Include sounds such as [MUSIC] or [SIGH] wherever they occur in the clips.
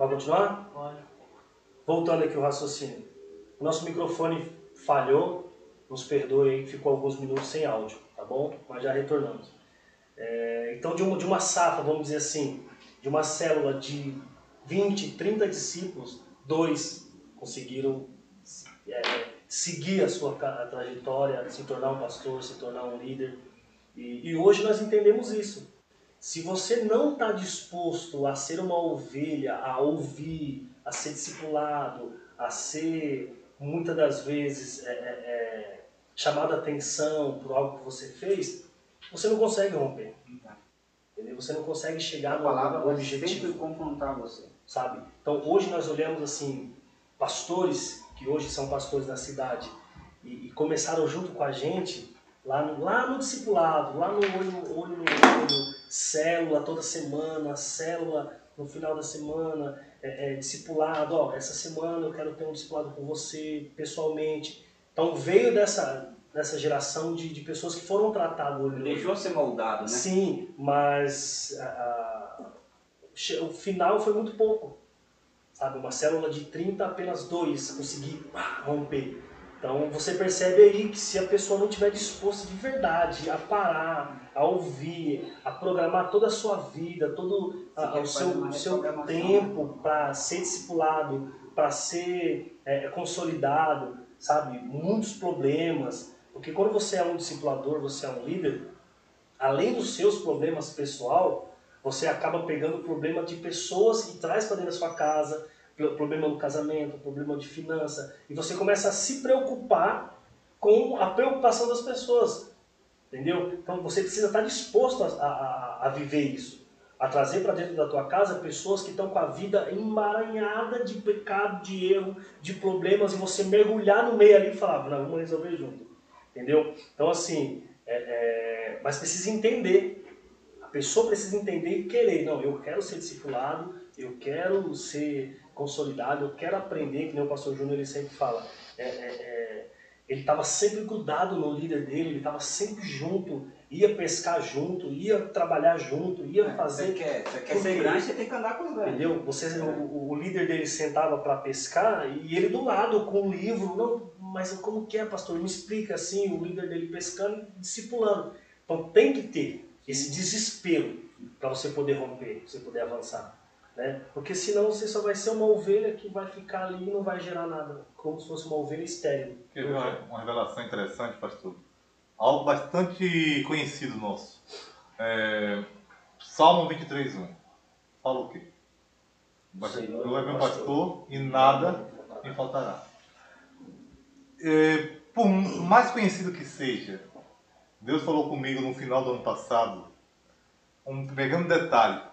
Pode continuar? Pode. Voltando aqui o raciocínio. O nosso microfone falhou, nos perdoe aí, ficou alguns minutos sem áudio, tá bom? Mas já retornamos. É, então, de uma, de uma safra, vamos dizer assim, de uma célula de 20, 30 discípulos, dois conseguiram é, seguir a sua a trajetória, se tornar um pastor, se tornar um líder. E, e hoje nós entendemos isso. Se você não está disposto a ser uma ovelha, a ouvir, a ser discipulado, a ser, muitas das vezes, é, é, é, chamado a atenção por algo que você fez, você não consegue romper. Entendeu? Você não consegue chegar no, palavra objetivo sempre confrontar você. sabe? Então hoje nós olhamos assim, pastores que hoje são pastores da cidade e, e começaram junto com a gente lá no, lá no discipulado, lá no olho, olho no olho, célula toda semana, célula no final da semana, é, é, discipulado, ó, essa semana eu quero ter um discipulado com você pessoalmente. Então veio dessa, dessa geração de, de pessoas que foram tratadas olho olho. Deixou ser moldado, né? Sim, mas a- a- o final foi muito pouco. Sabe, uma célula de 30, apenas dois consegui pá, romper. Então você percebe aí que se a pessoa não tiver disposta de verdade a parar, a ouvir, a programar toda a sua vida, todo a- o seu, seu tempo para ser discipulado, para ser é, consolidado, sabe? Muitos problemas. Porque quando você é um discipulador, você é um líder, além dos seus problemas pessoal, você acaba pegando o problema de pessoas e traz para dentro da sua casa, problema do casamento, problema de finança, e você começa a se preocupar com a preocupação das pessoas, entendeu? Então você precisa estar disposto a, a, a viver isso, a trazer para dentro da tua casa pessoas que estão com a vida emaranhada de pecado, de erro, de problemas, e você mergulhar no meio ali e falar, não, vamos resolver junto, entendeu? Então assim, é, é, mas precisa entender a pessoa precisa entender e querer. Não, eu quero ser discipulado, eu quero ser consolidado, eu quero aprender, que nem o pastor Júnior ele sempre fala. É, é, é, ele estava sempre grudado no líder dele, ele estava sempre junto, ia pescar junto, ia trabalhar junto, ia Você fazer. quer, você quer ser grande, você tem que andar com os grandes. Entendeu? Você, o, o líder dele sentava para pescar e ele do lado com um livro. Não, mas como que é, pastor? Me explica assim, o líder dele pescando e discipulando. Então tem que ter esse desespero para você poder romper, você poder avançar. Né? Porque senão você só vai ser uma ovelha que vai ficar ali e não vai gerar nada, como se fosse uma ovelha estéril. Quer ver uma, uma revelação interessante, pastor? Algo bastante conhecido nosso. É, Salmo 23, 1. Fala o quê? Senhor é meu pastor e nada me faltará. É, por mais conhecido que seja, Deus falou comigo no final do ano passado, um pequeno detalhe.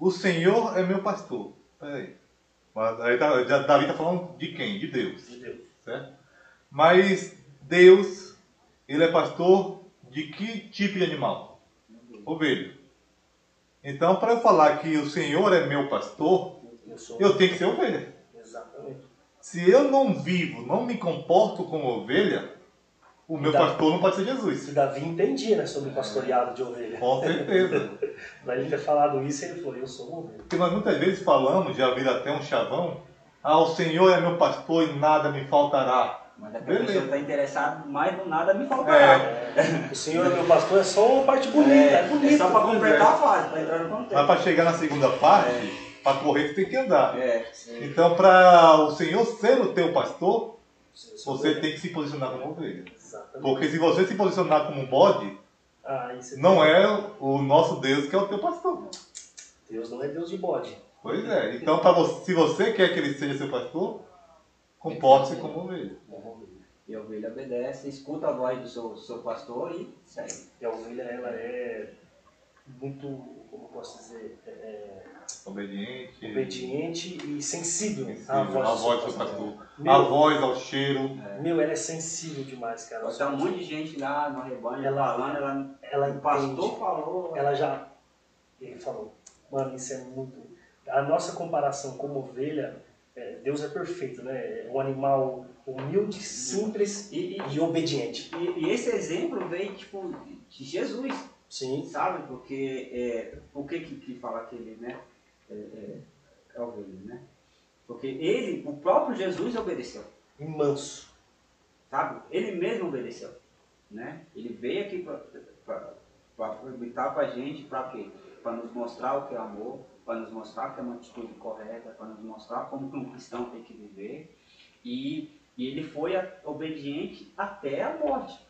O Senhor é meu pastor. Peraí. Mas aí tá- Davi está falando de quem? De Deus De Deus. certo? Mas Deus, ele é pastor de que tipo de animal? Ovelha. Então, para eu falar que o Senhor é meu pastor, Eu sou. eu tenho que ser ovelha. Exatamente. Se eu não vivo, não me comporto como ovelha, o meu Dá. pastor não pode ser Se Jesus. Davi entendia né, sobre pastoreado de ovelha. Com certeza. [LAUGHS] Para ele ter falado isso, ele falou: Eu sou uma ovelha. Porque nós muitas vezes falamos, já vira até um chavão, ah, o Senhor é meu pastor e nada me faltará. Mas a Beleza. pessoa está interessada, mais do nada me faltará. É, O Senhor é meu pastor é só uma parte bonita, é, É, bonito. é só para completar é. a fase, para entrar no mas contexto. para chegar na segunda parte, para correr você tem que andar. É, Então, para o Senhor ser o teu pastor, você tem que se posicionar como ovelha. Exatamente. Porque se você se posicionar como um bode, Ah, isso não é o nosso Deus que é o teu pastor. Deus não é Deus de bode. Pois é. Então, pra você, se você quer que ele seja seu pastor, comporte-se como ovelha. e a ovelha obedece, escuta a voz do seu, seu pastor e segue. E a ovelha, ela é muito, como eu posso dizer, é, é, Obediente. obediente e sensível, sensível, à voz, a voz do pastor. Meu, A voz ao cheiro. meu, ela é sensível demais, cara. Estar um monte de gente lá no rebanho Ela- falando, ela, Ela o pastor falou. ela já. Ele falou, mano, isso é muito. A nossa comparação como ovelha, é, Deus é perfeito, né? É um animal humilde, simples E, e, e obediente. e- e esse exemplo veio tipo de Jesus, Sim, sabe? Porque é, por que, que que fala aquele, né? É, é, a ovelha, né? Porque ele, o próprio Jesus obedeceu, E manso. sabe? Ele mesmo obedeceu, né? Ele veio aqui para habitar com a gente, para quê? Para nos mostrar o que é amor, para nos mostrar que é uma atitude correta, para nos mostrar como que um cristão tem que viver. E, e ele foi obediente até a morte.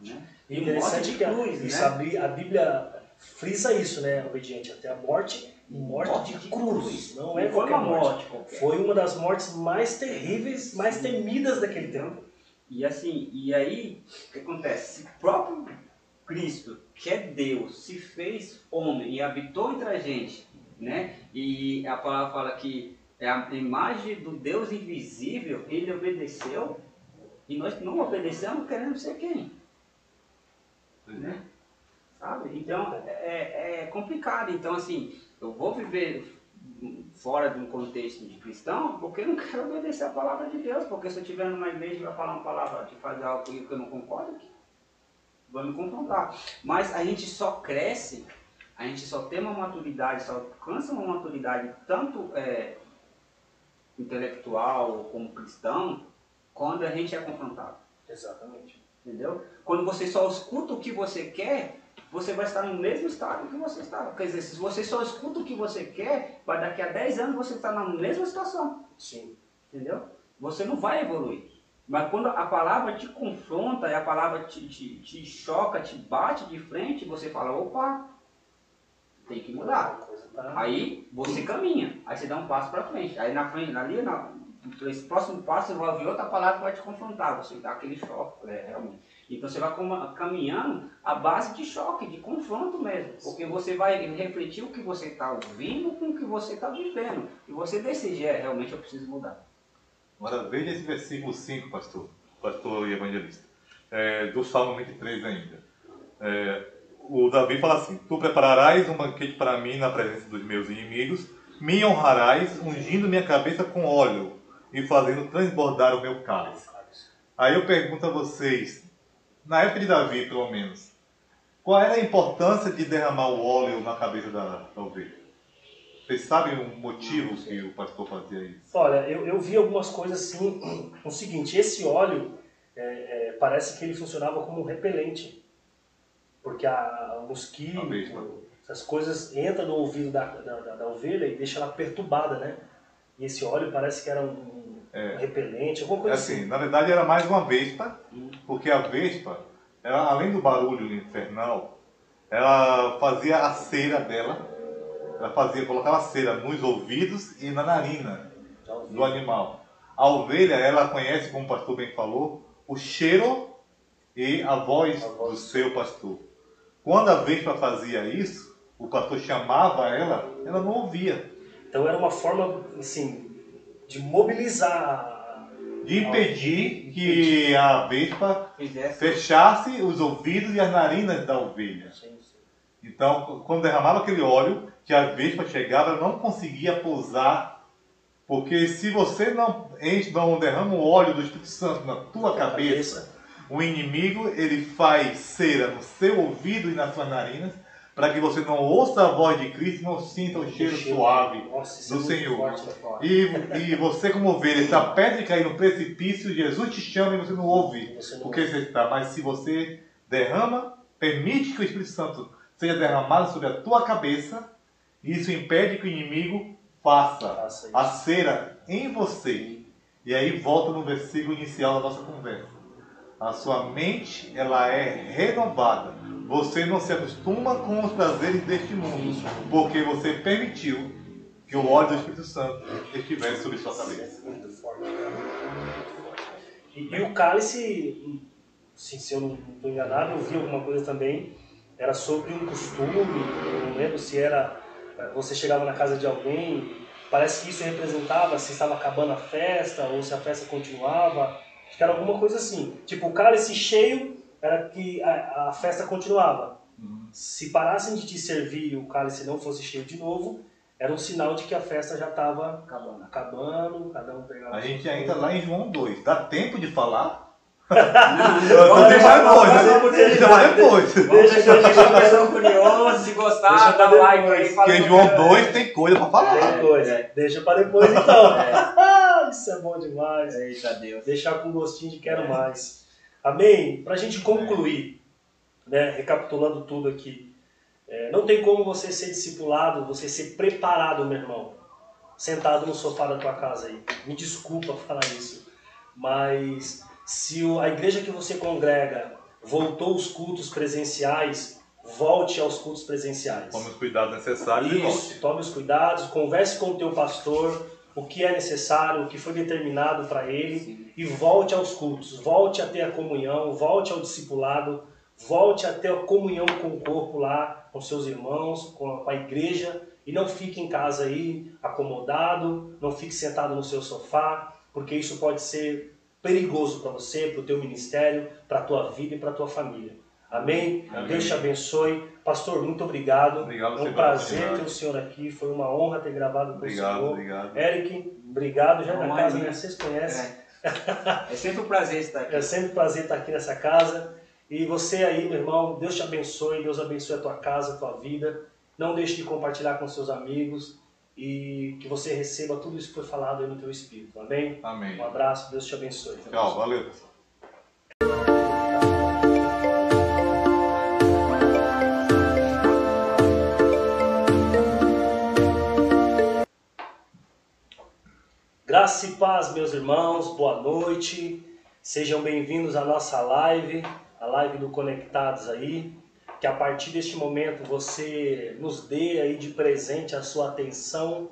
Né? E interessante morte de que a, cruz, isso, né? a Bí- a Bíblia frisa isso, né? Obediente até a morte morte, de, cruz. Não é Não foi qualquer uma morte. morte qualquer. Foi uma das mortes mais terríveis, mais temidas daquele tempo. E assim, e aí, o que acontece? Se o próprio Cristo, que é Deus, se fez homem e habitou entre a gente, né? E a palavra fala que é a imagem do Deus invisível, ele obedeceu, e nós não obedecemos querendo ser quem? Né? Sabe? Então, é, é complicado. Então, assim, eu vou viver fora de um contexto de cristão porque eu não quero obedecer a palavra de Deus. Porque se eu estiver numa igreja e vai falar uma palavra de fazer algo comigo que eu não concordo, vai me confrontar. Mas a gente só cresce, a gente só tem uma maturidade, só alcança uma maturidade tanto é, intelectual como cristão quando a gente é confrontado. Exatamente. Entendeu? Quando você só escuta o que você quer, você vai estar no mesmo estado que você está. Quer dizer, se você só escuta o que você quer, vai daqui a 10 anos você estar na mesma situação. Sim. Entendeu? Você não vai evoluir. Mas quando a palavra te confronta, e a palavra te, te, te choca, te bate de frente, você fala, opa, tem que mudar. Aí você caminha, aí você dá um passo para frente. Aí na frente, ali, na, próximo passo, você vai ouvir outra palavra que vai te confrontar, você dá aquele choque, é, realmente. Então você vai caminhando à base de choque, de confronto mesmo. Porque você vai refletir o que você está ouvindo com o que você está vivendo. E você decidir, é, realmente eu preciso mudar. Veja esse versículo 5, pastor, pastor e evangelista, é, do Salmo 23 ainda. É, o Davi fala assim: Tu prepararás um banquete para mim na presença dos meus inimigos, me honrarás, ungindo minha cabeça com óleo e fazendo transbordar o meu cálice. Aí eu pergunto a vocês, na época de Davi, pelo menos, qual era a importância de derramar o óleo na cabeça da, da ovelha? Vocês sabem o motivo que o pastor fazia isso? Olha, eu, eu vi algumas coisas assim. [CLEARS THROAT] O seguinte, esse óleo é, é, parece que ele funcionava como um repelente. Porque a, o mosquito, A vespa. essas coisas entram no ouvido da, da, da- da ovelha e deixa ela perturbada, né? E esse óleo parece que era um, É. repelente, alguma coisa assim, assim. na verdade era mais uma vespa, porque a vespa, ela, além do barulho infernal, ela fazia a cera dela, ela fazia, colocava cera nos ouvidos e na narina do animal. A ovelha, ela conhece, como o pastor bem falou, o cheiro e a voz A voz. do seu pastor. Quando a vespa fazia isso, o pastor chamava ela, ela não ouvia. Então era uma forma, assim, de mobilizar. De impedir que a vespa fechasse os ouvidos e as narinas da ovelha. Sim, sim. Então, quando derramava aquele óleo, que a vespa chegava, ela não conseguia pousar, porque se você não, não derrama o óleo do Espírito Santo na tua cabeça, o inimigo ele faz cera no seu ouvido e nas suas narinas, para que você não ouça a voz de Cristo e não sinta o cheiro suave Nossa, do é Senhor. forte. E, e você, como ovelha, está perto de cair no precipício, Jesus te chama e você não ouve. Você não Porque você está. Mas se você derrama, permite que o Espírito Santo seja derramado sobre a tua cabeça, isso impede que o inimigo faça a cera em você. E aí volta no versículo inicial da nossa conversa. A sua mente, ela é renovada. Você não se acostuma com os prazeres deste mundo, porque você permitiu que o óleo do Espírito Santo estivesse sobre sua cabeça. E, e o cálice, assim, se eu não estou enganado, eu vi alguma coisa também, era sobre um costume, eu não lembro se era, eh, você chegava na casa de alguém, parece que isso representava se estava acabando a festa ou se a festa continuava, acho que era alguma coisa assim. Tipo, o cálice cheio era que a, a festa continuava. Uhum. Se parassem de te servir e o cálice não fosse cheio de novo, era um sinal de que a festa já estava Acabando. acabando, cada um pegava A gente coisa. ainda lá em João 2. Dá tempo de falar? [LAUGHS] Eu Vamos tenho deixar mais depois, ele, Deixa mais depois. Vamos deixar deixar o pessoal curioso, se Deixa gostar, dá um like depois. aí. Porque João o cara. 2 tem coisa pra falar. Tem coisa. é. Deixa pra depois então. É. [LAUGHS] Isso é bom demais. Eita Deus. Deixar com gostinho de quero É. mais. Amém? Pra gente concluir, né, recapitulando tudo aqui. é, não tem como você ser discipulado, você ser preparado, meu irmão, sentado no sofá da tua casa aí. Me desculpa falar isso. Mas se o- a igreja que você congrega voltou os cultos presenciais, volte aos cultos presenciais. Tome os cuidados necessários e Isso, volte. tome os cuidados, converse com o teu pastor, o que é necessário, o que foi determinado para ele Sim. e volte aos cultos, volte a ter a comunhão, volte ao discipulado, volte a ter a comunhão com o corpo lá, com seus irmãos, com a, com a igreja e não fique em casa aí acomodado, não fique sentado no seu sofá, porque isso pode ser perigoso para você, para o teu ministério, para a tua vida e para a tua família. Amém? Amém. Deus te abençoe. Pastor, muito obrigado. Obrigado é um prazer ter o senhor aqui. Foi uma honra ter gravado com Obrigado, o senhor. obrigado. Eric, obrigado. Já é da Honra casa, né? Vocês conhecem. É. É sempre um prazer estar aqui. É sempre um prazer estar aqui nessa casa. E você aí, meu irmão, Deus te abençoe, Deus abençoe a tua casa, a tua vida. Não deixe de compartilhar com seus amigos e que você receba tudo isso que foi falado aí no teu espírito. Amém? Amém. Um abraço, Deus te abençoe. Tchau, valeu, Graça e paz, meus irmãos, boa noite. Sejam bem-vindos à nossa live, a live do Conectados aí. Que a partir deste momento você nos dê aí de presente a sua atenção,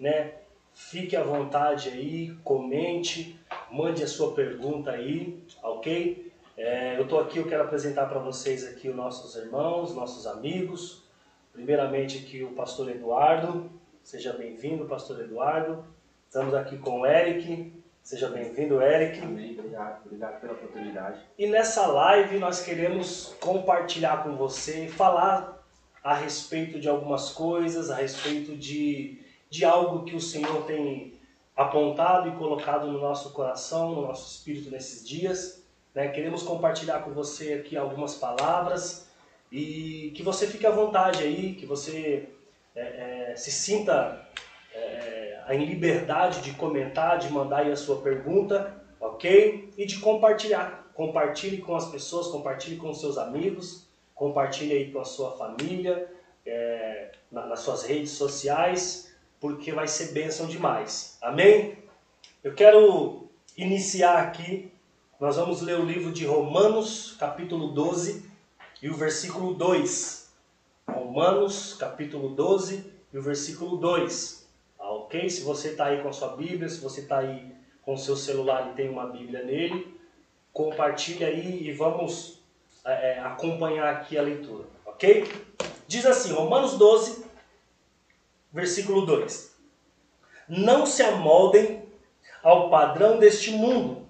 né? Fique à vontade aí, comente, mande a sua pergunta aí, ok? É, eu estou aqui, eu quero apresentar para vocês aqui os nossos irmãos, nossos amigos. Primeiramente aqui o pastor Eduardo. Seja bem-vindo, pastor Eduardo. Estamos aqui com o Eric. Seja bem-vindo, Eric. Amém. Obrigado. Obrigado pela oportunidade. E nessa live nós queremos compartilhar com você, falar a respeito de algumas coisas, a respeito de, de algo que o Senhor tem apontado e colocado no nosso coração, no nosso espírito nesses dias. né? Queremos compartilhar com você aqui algumas palavras e que você fique à vontade aí, que você é, é, se sinta é, em liberdade de comentar, de mandar aí a sua pergunta, ok? E de compartilhar. Compartilhe com as pessoas, compartilhe com seus amigos, compartilhe aí com a sua família, é, na- nas suas redes sociais, porque vai ser bênção demais. Amém? Eu quero iniciar aqui, nós vamos ler o livro de Romanos, capítulo 12, e o versículo 2. Romanos, capítulo 12, e o versículo 2. Ok? Se você está aí com a sua Bíblia, se você está aí com o seu celular e tem uma Bíblia nele, compartilha aí e vamos é, é, acompanhar aqui a leitura, ok? Diz assim, Romanos 12, versículo 2: Não se amoldem ao padrão deste mundo,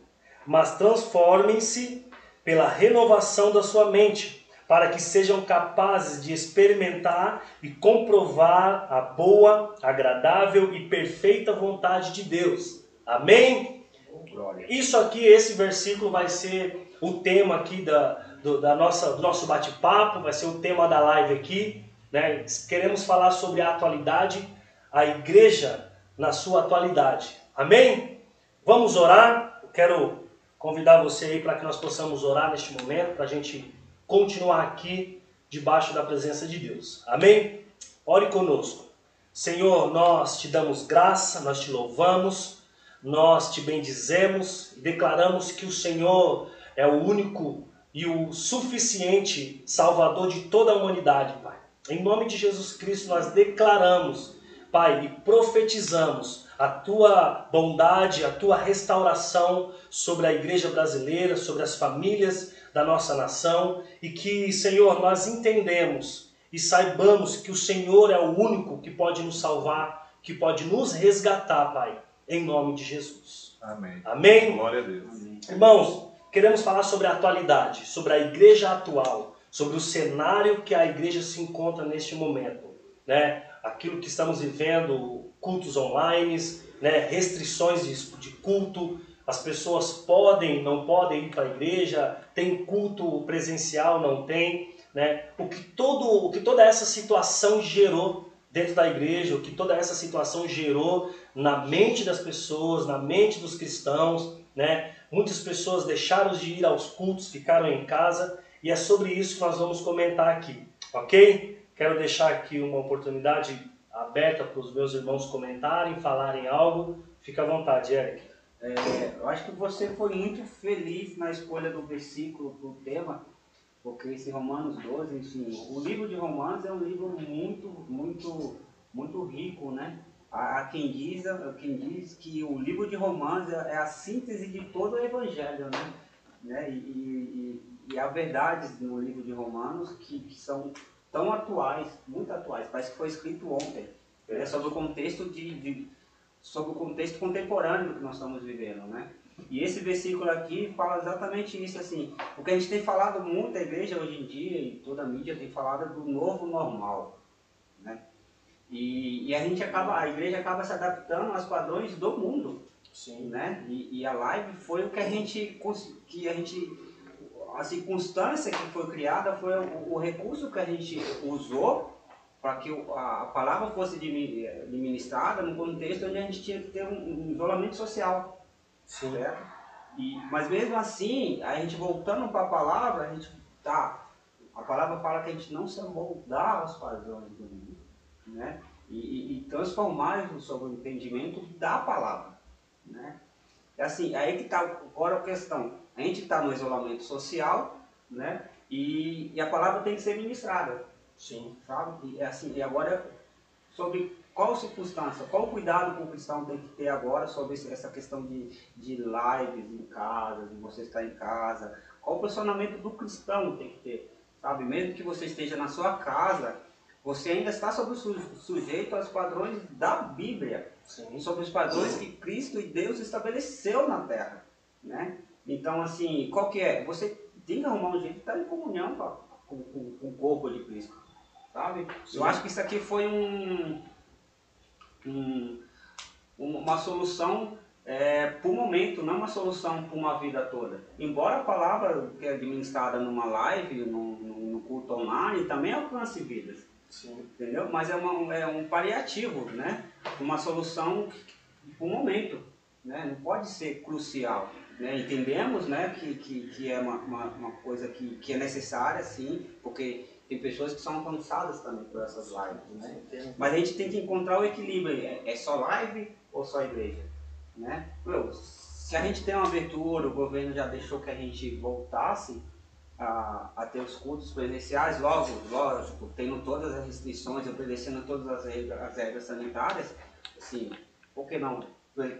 mas transformem-se pela renovação da sua mente, para que sejam capazes de experimentar e comprovar a boa, agradável e perfeita vontade de Deus. Amém? Glória. Isso aqui, esse versículo vai ser o tema aqui da, do, da nossa, do nosso bate-papo, vai ser o tema da live aqui. Né? Queremos falar sobre a atualidade, a igreja na sua atualidade. Amém? Vamos orar. Eu quero convidar você aí para que nós possamos orar neste momento, para a gente continuar aqui debaixo da presença de Deus. Amém? Ore conosco. Senhor, nós te damos graça, nós te louvamos, nós te bendizemos e declaramos que o Senhor é o único e o suficiente Salvador de toda a humanidade, Pai. Em nome de Jesus Cristo, nós declaramos, Pai, e profetizamos a tua bondade, a tua restauração sobre a igreja brasileira, sobre as famílias da nossa nação e que, Senhor, nós entendemos e saibamos que o Senhor é o único que pode nos salvar, que pode nos resgatar, Pai, em nome de Jesus. Amém. Amém? Glória a Deus. Amém. Irmãos, queremos falar sobre a atualidade, sobre a igreja atual, sobre o cenário que a igreja se encontra neste momento, né? Aquilo que estamos vivendo, cultos online, né? restrições de, de culto, As pessoas podem, não podem ir para a igreja, tem culto presencial, não tem, né? O que todo, o que toda essa situação gerou dentro da igreja, o que toda essa situação gerou na mente das pessoas, na mente dos cristãos, né? Muitas pessoas deixaram de ir aos cultos, ficaram em casa, e é sobre isso que nós vamos comentar aqui, ok? Quero deixar aqui uma oportunidade aberta para os meus irmãos comentarem, falarem algo. Fica à vontade, Eric. É, eu acho que você foi muito feliz na escolha do versículo do tema, porque esse Romanos 12, enfim, o livro de Romanos é um livro muito, muito, muito rico, né? Há quem diz, quem diz que o livro de Romanos é, é a síntese de todo o Evangelho, né? né? E, e, e há verdades no livro de Romanos que, que são tão atuais, muito atuais, parece que foi escrito ontem, é. sobre o contexto de, de, sobre o contexto contemporâneo que nós estamos vivendo, né? E esse versículo aqui fala exatamente isso, assim, o que a gente tem falado muito, a igreja hoje em dia e toda a mídia tem falado do novo normal, né? E, e a gente acaba, a igreja acaba se adaptando aos padrões do mundo, Sim. né? E, e a live foi o que a gente, que a gente a circunstância que foi criada foi o, o recurso que a gente usou para que a, a palavra fosse administrada no contexto onde a gente tinha que ter um, um isolamento social. Sim. Certo? E, mas mesmo assim, a gente voltando para a palavra, a gente tá. A palavra fala que a gente não se moldar aos padrões do mundo, né? E, e, e transformar sobre o entendimento da palavra, né? É assim, aí que está agora a questão. A gente está no isolamento social, né? E, e, a palavra tem que ser ministrada. Sim. Sabe? E, é assim, e agora, sobre qual circunstância, qual cuidado que o cristão tem que ter agora sobre essa questão de, de lives em casa, de você estar em casa, qual o posicionamento do cristão tem que ter, sabe? Mesmo que você esteja na sua casa, você ainda está sob sujeito aos padrões da Bíblia, Sim. sobre os padrões que Cristo e Deus estabeleceu na Terra, né? Então, assim, qual que é? Você tem que arrumar um jeito de estar em comunhão com, com, com o corpo de Cristo, sabe? Sim. Eu acho que isso aqui foi um, um uma solução é, por momento, não uma solução para uma vida toda. Embora a palavra que é administrada numa live, no, no culto online, também alcance vidas. Sim. Entendeu? Mas é, uma, é um paliativo, né? Uma solução por momento. Né? Não pode ser crucial. Né? Entendemos né, que, que, que é uma, uma, uma, coisa que, que é necessária, sim, porque tem pessoas que são alcançadas também por essas lives. Né? Mas a gente tem que encontrar o equilíbrio. É, é só live ou só igreja? Né? Meu, se a gente tem uma abertura, o governo já deixou que a gente voltasse, a, a ter os cultos presenciais, logo, lógico, tendo todas as restrições, obedecendo todas as regras, as regras sanitárias, assim, por que não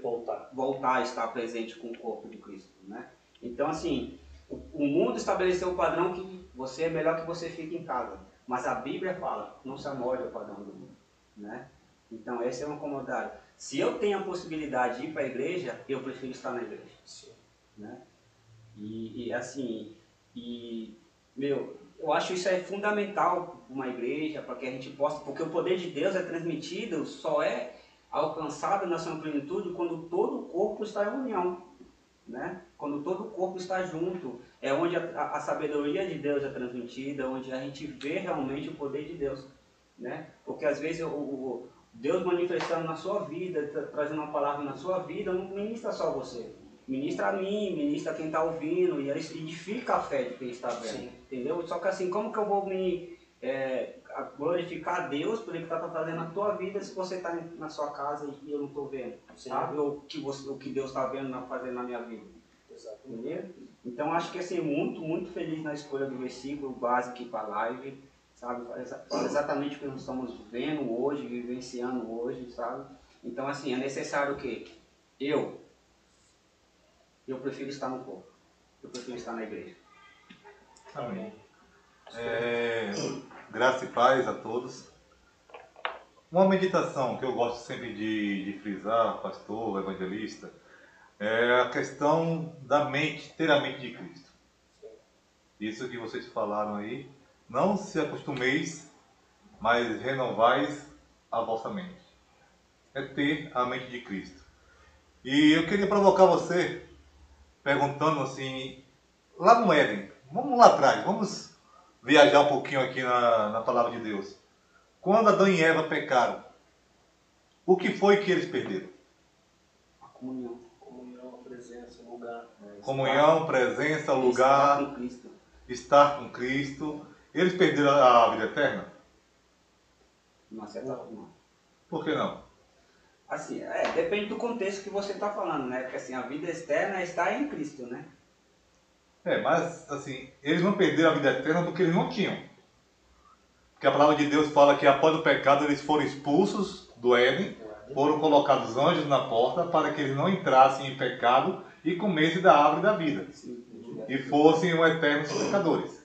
voltar, voltar a estar presente com o corpo de Cristo, né? Então, assim, o, mundo estabeleceu o padrão que você é melhor que você fique em casa, mas a Bíblia fala, não se amolde ao padrão do mundo, né? Então, esse é um comodado. Se eu tenho a possibilidade de ir para a igreja, eu prefiro estar na igreja. Sim. Né? E, e assim, e, meu, eu acho isso é fundamental para uma igreja, para que a gente possa, porque o poder de Deus é transmitido, só é alcançado na sua plenitude quando todo o corpo está em união. Né? Quando todo o corpo está junto, é onde a, a, sabedoria de Deus é transmitida, onde a gente vê realmente o poder de Deus. Né? Porque às vezes o, o Deus manifestando na sua vida, trazendo uma palavra na sua vida, não ministra só você ministra a mim, ministra quem está ouvindo, e edifica a fé de quem está vendo. Sim. Entendeu? Só que assim, como que eu vou me é, glorificar a Deus por ele que está fazendo na tua vida se você está na sua casa e eu não estou vendo? Sim. Sabe? O que, você, o que Deus está vendo fazendo na minha vida. Entendeu? Então acho que assim, muito, muito feliz na escolha do versículo básico aqui para a live. Sabe? Fala exatamente o que nós estamos vendo hoje, vivenciando hoje, sabe? Então assim, é necessário o quê? Eu, eu prefiro estar no corpo. Eu prefiro estar na igreja. Amém. É, graça e paz a todos. Uma meditação que eu gosto sempre de, de frisar, pastor, evangelista, é a questão da mente, ter a mente de Cristo. Isso que vocês falaram aí, não se acostumeis, mas renovais a vossa mente. É ter a mente de Cristo. E eu queria provocar você perguntando assim, lá no Éden, vamos lá atrás, vamos viajar um pouquinho aqui na, na palavra de Deus. Quando Adão e Eva pecaram, o que foi que eles perderam? A comunhão. Comunhão, presença, lugar, Estar com Cristo. estar com Cristo. Eles perderam a vida eterna? Uma certa forma. Por que não? Assim, é, depende do contexto que você está falando, né? Porque assim, a vida externa está em Cristo, né? É, mas assim, eles não perderam a vida eterna porque eles não tinham. Porque a palavra de Deus fala que após o pecado eles foram expulsos do Éden, foram colocados anjos na porta para que eles não entrassem em pecado e comessem da árvore da vida e fossem um eternos pecadores.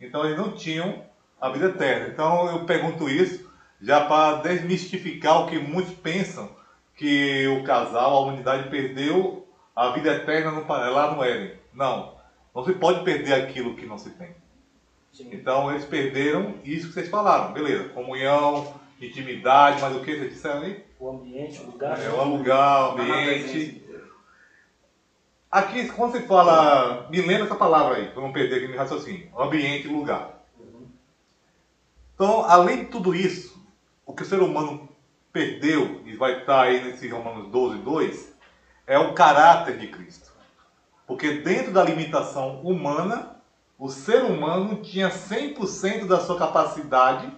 Então eles não tinham a vida eterna. Então eu pergunto isso já para desmistificar o que muitos pensam que o casal, a humanidade perdeu a vida eterna no, lá no Éden. Não, não se pode perder aquilo que não se tem. Sim. Então eles perderam isso que vocês falaram, beleza? Comunhão, intimidade, mas o que vocês disseram aí? O ambiente, o lugar. É, o lugar, o ambiente. Aqui, quando você fala, me lembra essa palavra aí, para não perder aqui meu raciocínio. Ambiente e lugar. Então, além de tudo isso, o que o ser humano perdeu, e vai estar aí nesse Romanos 12, 2, é o caráter de Cristo. Porque dentro da limitação humana, o ser humano tinha 100% da sua capacidade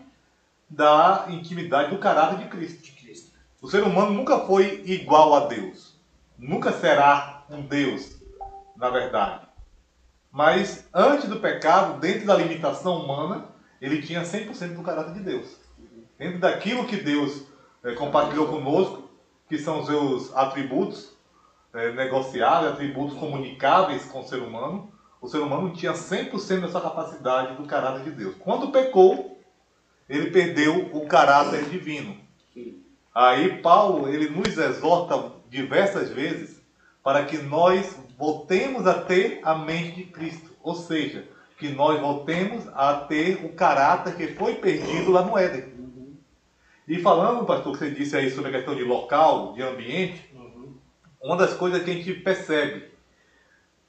da intimidade do caráter de Cristo. De Cristo. O ser humano nunca foi igual a Deus. Nunca será um Deus, na verdade. Mas antes do pecado, dentro da limitação humana, ele tinha 100% do caráter de Deus. Dentro daquilo que Deus eh, compartilhou conosco, que são os seus atributos eh, negociáveis, atributos comunicáveis com o ser humano, o ser humano tinha 100% dessa capacidade do caráter de Deus. Quando pecou, ele perdeu o caráter divino. Aí Paulo ele nos exorta diversas vezes para que nós voltemos a ter a mente de Cristo, ou seja, que nós voltemos a ter o caráter que foi perdido lá no Éden. E falando, pastor, que você disse aí sobre a questão de local, de ambiente, Uhum. uma das coisas que a gente percebe,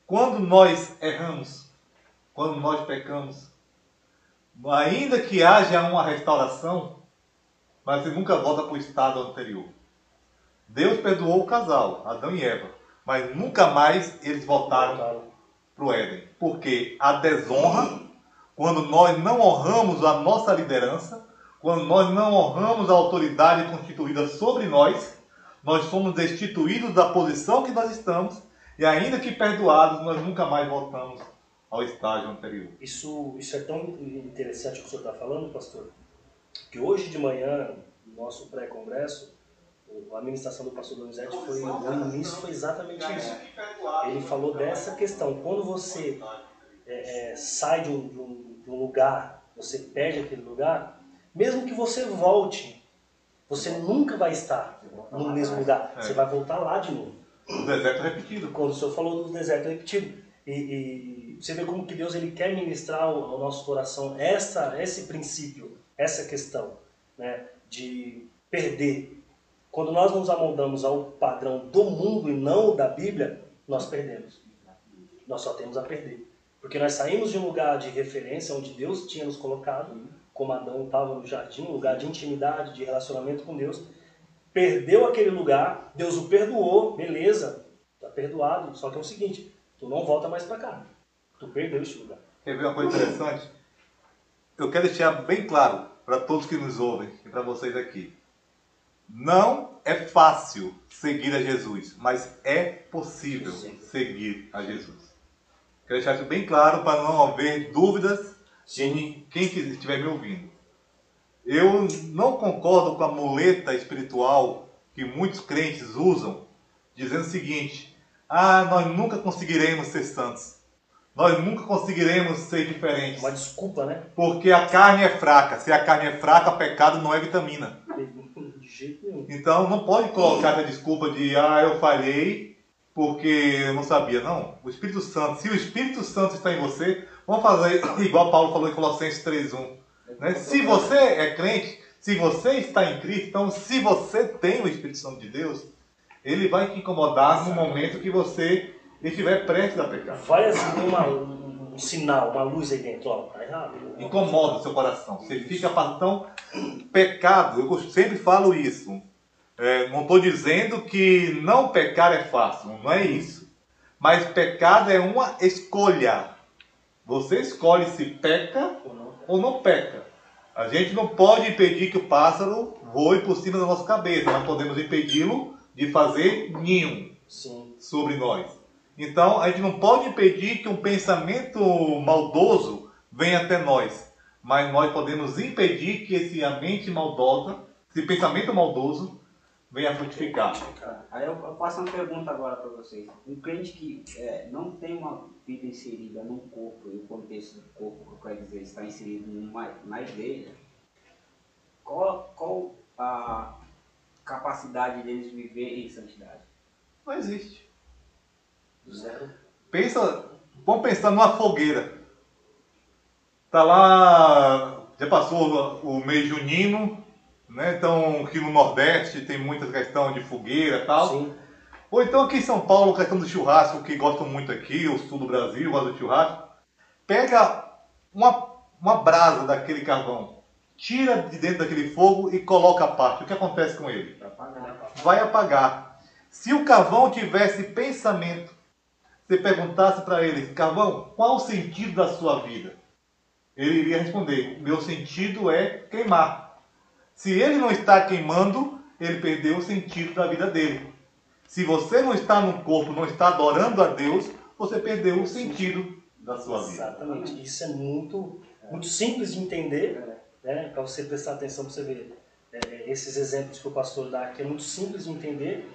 quando nós erramos, quando nós pecamos, ainda que haja uma restauração, mas você nunca volta para o estado anterior. Deus perdoou o casal, Adão e Eva, mas nunca mais eles voltaram para o Éden. Porque a desonra, quando nós não honramos a nossa liderança, quando nós não honramos a autoridade constituída sobre nós, nós somos destituídos da posição que nós estamos e ainda que perdoados, nós nunca mais voltamos ao estágio anterior. Isso, isso é tão interessante o que o senhor está falando, pastor, que hoje de manhã, no nosso pré-congresso, a administração do pastor Donizete foi, início foi exatamente isso. Ele falou dessa questão. Quando você é, é, sai de um, de um- de um lugar, você perde aquele lugar, mesmo que você volte, você nunca vai estar no mesmo lugar. É. Você vai voltar lá de novo. O deserto repetido. Quando o senhor falou do deserto repetido. E, e você vê como que Deus ele quer ministrar ao, ao nosso coração essa, esse princípio, essa questão né, de perder. Quando nós nos amoldamos ao padrão do mundo e não da Bíblia, nós perdemos. Nós só temos a perder. Porque nós saímos de um lugar de referência onde Deus tinha nos colocado, como Adão estava no jardim, um lugar de intimidade, de relacionamento com Deus. Perdeu aquele lugar, Deus o perdoou, beleza, tá perdoado. Só que é o seguinte, tu não volta mais para cá. Tu perdeu esse lugar. Quer ver uma coisa interessante? Eu quero deixar bem claro para todos que nos ouvem e para vocês aqui. Não é fácil seguir a Jesus, mas é possível seguir a Jesus. Quero deixar isso bem claro para não haver dúvidas em quem que estiver me ouvindo. Eu não concordo com a muleta espiritual que muitos crentes usam, dizendo o seguinte: ah, nós nunca conseguiremos ser santos. Nós nunca conseguiremos ser diferentes. Uma desculpa, né? Porque a carne é fraca. Se a carne é fraca, pecado não é vitamina. De jeito nenhum. Então não pode colocar essa desculpa de ah, eu falhei porque eu não sabia. Não. O Espírito Santo, se o Espírito Santo está em você, vamos fazer igual Paulo falou em Colossenses 3.1. Né? Se você é crente, se você está em Cristo, então se você tem o Espírito Santo de Deus, ele vai te incomodar no momento que você estiver prestes a pecar. Vai acender uma, um, um sinal, uma luz aí dentro, ó. Incomoda o seu coração. Você fica então pecado. Eu sempre falo isso. É, não estou dizendo que não pecar é fácil, não é isso. Mas pecado é uma escolha. Você escolhe se peca ou não peca. A gente não pode impedir que o pássaro voe por cima da nossa cabeça, mas podemos impedi-lo de fazer ninho Sim. sobre nós. Então, a gente não pode impedir que um pensamento maldoso venha até nós, mas nós podemos impedir que esse a mente maldosa, esse pensamento maldoso, venha frutificar. Aí eu, passo uma pergunta agora para vocês. Um crente que é, não tem uma vida inserida num corpo, e o contexto do corpo, quer dizer, está inserido numa, na igreja, qual, qual a capacidade deles viver em santidade? Não existe. Pensa, vamos pensar numa fogueira. Tá lá, já passou o mês junino, né? Então aqui no Nordeste tem muita questão de fogueira e tal. Sim. Ou então aqui em São Paulo, questão do churrasco, que gostam muito aqui, o sul do Brasil, gosta do churrasco. Pega uma, uma brasa daquele carvão, tira de dentro daquele fogo e coloca a parte. O que acontece com ele? Para pagar. vai apagar. Se o carvão tivesse pensamento, você perguntasse para ele, carvão, qual o sentido da sua vida? Ele iria responder, meu sentido é queimar. Se ele não está queimando, ele perdeu o sentido da vida dele. Se você não está no corpo, não está adorando a Deus, você perdeu o sentido da sua vida. Exatamente. Isso é muito, muito simples de entender, né? para você prestar atenção, para você ver. É, é, esses exemplos que o pastor dá aqui é muito simples de entender.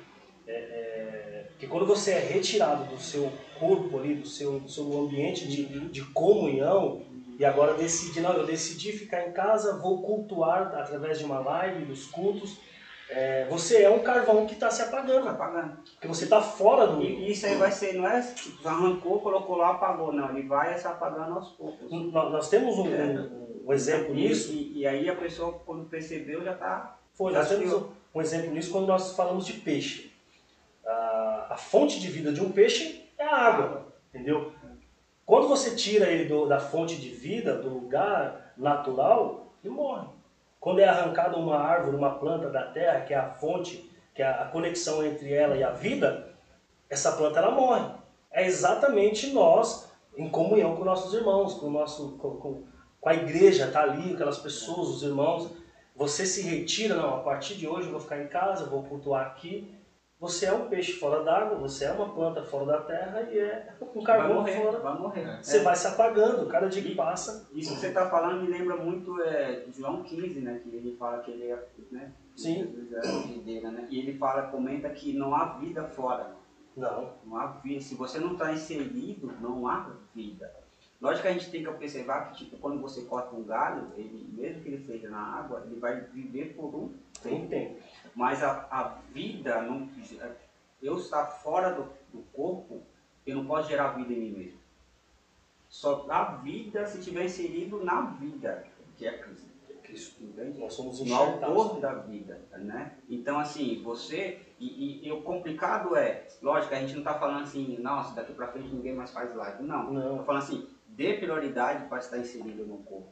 É, é, que quando você é retirado do seu corpo ali, do seu, do seu ambiente de, de comunhão, e agora decidi, não, eu decidi ficar em casa, vou cultuar através de uma live, dos cultos. É, você é um carvão que está se apagando, pagando. porque você está fora do. E isso aí vai ser, não é arrancou, colocou lá, apagou, não. Ele vai se apagando aos poucos. Nós nós temos um, um- um exemplo nisso. E, e aí a pessoa, quando percebeu, já tá. Foi, Já nós temos um, um exemplo nisso quando nós falamos de peixe. A, fonte de vida de um peixe é a água, entendeu? Quando você tira ele do- da fonte de vida, do lugar natural, ele morre. Quando é arrancada uma árvore, uma planta da terra, que é a fonte, que é a conexão entre ela e a vida, essa planta ela morre. É exatamente nós em comunhão com nossos irmãos, com nosso, com, com- com a igreja, tá ali, aquelas pessoas, os irmãos. Você se retira, não, a partir de hoje eu vou ficar em casa, vou cultuar aqui. Você é um peixe fora d'água, você é uma planta fora da terra e é um Vai carvão morrer, fora. vai morrer. Você É. vai se apagando, cada dia que passa. Isso que você está falando me lembra muito é, de João 15, né? Que ele fala que ele é, né? Sim. É videira, né? E ele fala, comenta que não há vida fora. Não, Não há vida. Se você não está inserido, não há vida. Lógico que a gente tem que observar que, tipo, quando você corta um galho, ele, mesmo que ele seja na água, ele vai viver por um tem tempo. tempo. Mas a, a vida, não, eu estar fora do, do corpo, eu não posso gerar vida em mim mesmo. Só dá vida se estiver inserido na vida, que é Cristo. Cristo. Entende? Nós somos no autor enxertados. da vida, né? Então, assim, você... E, e- e o complicado é, lógico, a gente não está falando assim, nossa, daqui pra frente ninguém mais faz live. Não, Não. Estou falando assim, dê prioridade para estar inserido no corpo,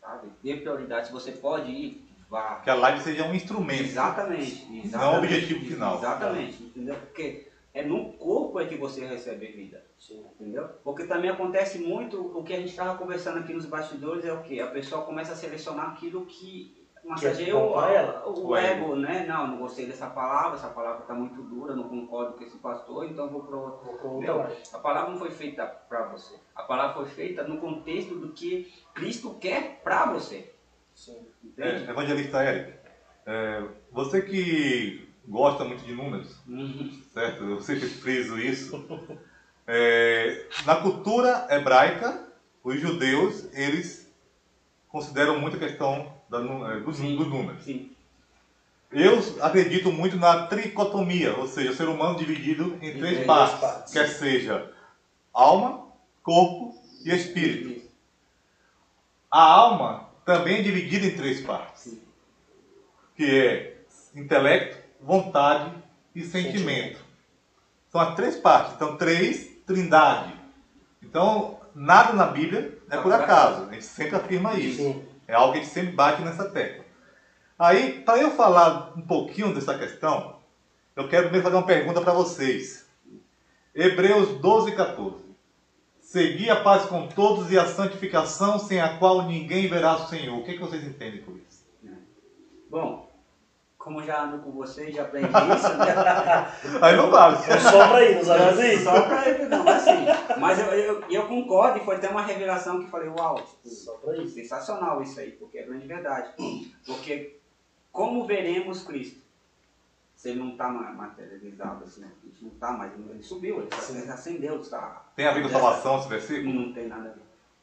sabe? Dê prioridade, se você pode ir, vá. Que a live seja um instrumento. Exatamente. Não exatamente o objetivo final. Exatamente, entendeu? Porque é no corpo é que você recebe vida. Sim. Entendeu? Porque também acontece muito o que a gente estava conversando aqui nos bastidores é o que? A pessoa começa a selecionar aquilo que massageia bom o, o, O ego, né? Não, não gostei dessa palavra, essa palavra está muito dura, não concordo com esse pastor, então vou pro live. a palavra não foi feita para você. A palavra foi feita no contexto do que Cristo quer para você. Sim. Entende? É, Evangelista Eric, é, você que gosta muito de números, Uhum. certo? Eu sempre friso isso. É, na cultura hebraica, os judeus, eles consideram muito a questão da é, dos, Sim. dos números. Sim. Eu acredito muito na tricotomia, ou seja, o ser humano dividido em Em três três partes, partes. quer seja alma, corpo e espírito. A alma também é dividida em três partes, que é intelecto, vontade e sentimento. São as três partes. Então, três, trindade. Então, nada na Bíblia é por acaso. A gente sempre afirma isso. É algo que a gente sempre bate nessa tecla. Aí, para eu falar um pouquinho dessa questão, eu quero primeiro fazer uma pergunta para vocês. Hebreus 12, 14. Segui a paz com todos e a santificação, sem a qual ninguém verá o Senhor. O que, que vocês entendem por isso? Bom, como já ando com vocês, já aprendi [LAUGHS] isso, né? Aí não vale. Só pra ir, nos ajuda aí. Só pra ele, não, assim. Mas eu, eu, eu concordo e foi até uma revelação que falei, uau, Só pra isso. sensacional isso aí, porque é grande verdade. Porque como veremos Cristo? Se ele não está materializado assim, a gente não está mais, ele subiu, ele Sim. está acendeu, está. Tem a ver com salvação esse versículo? Não tem nada a ver.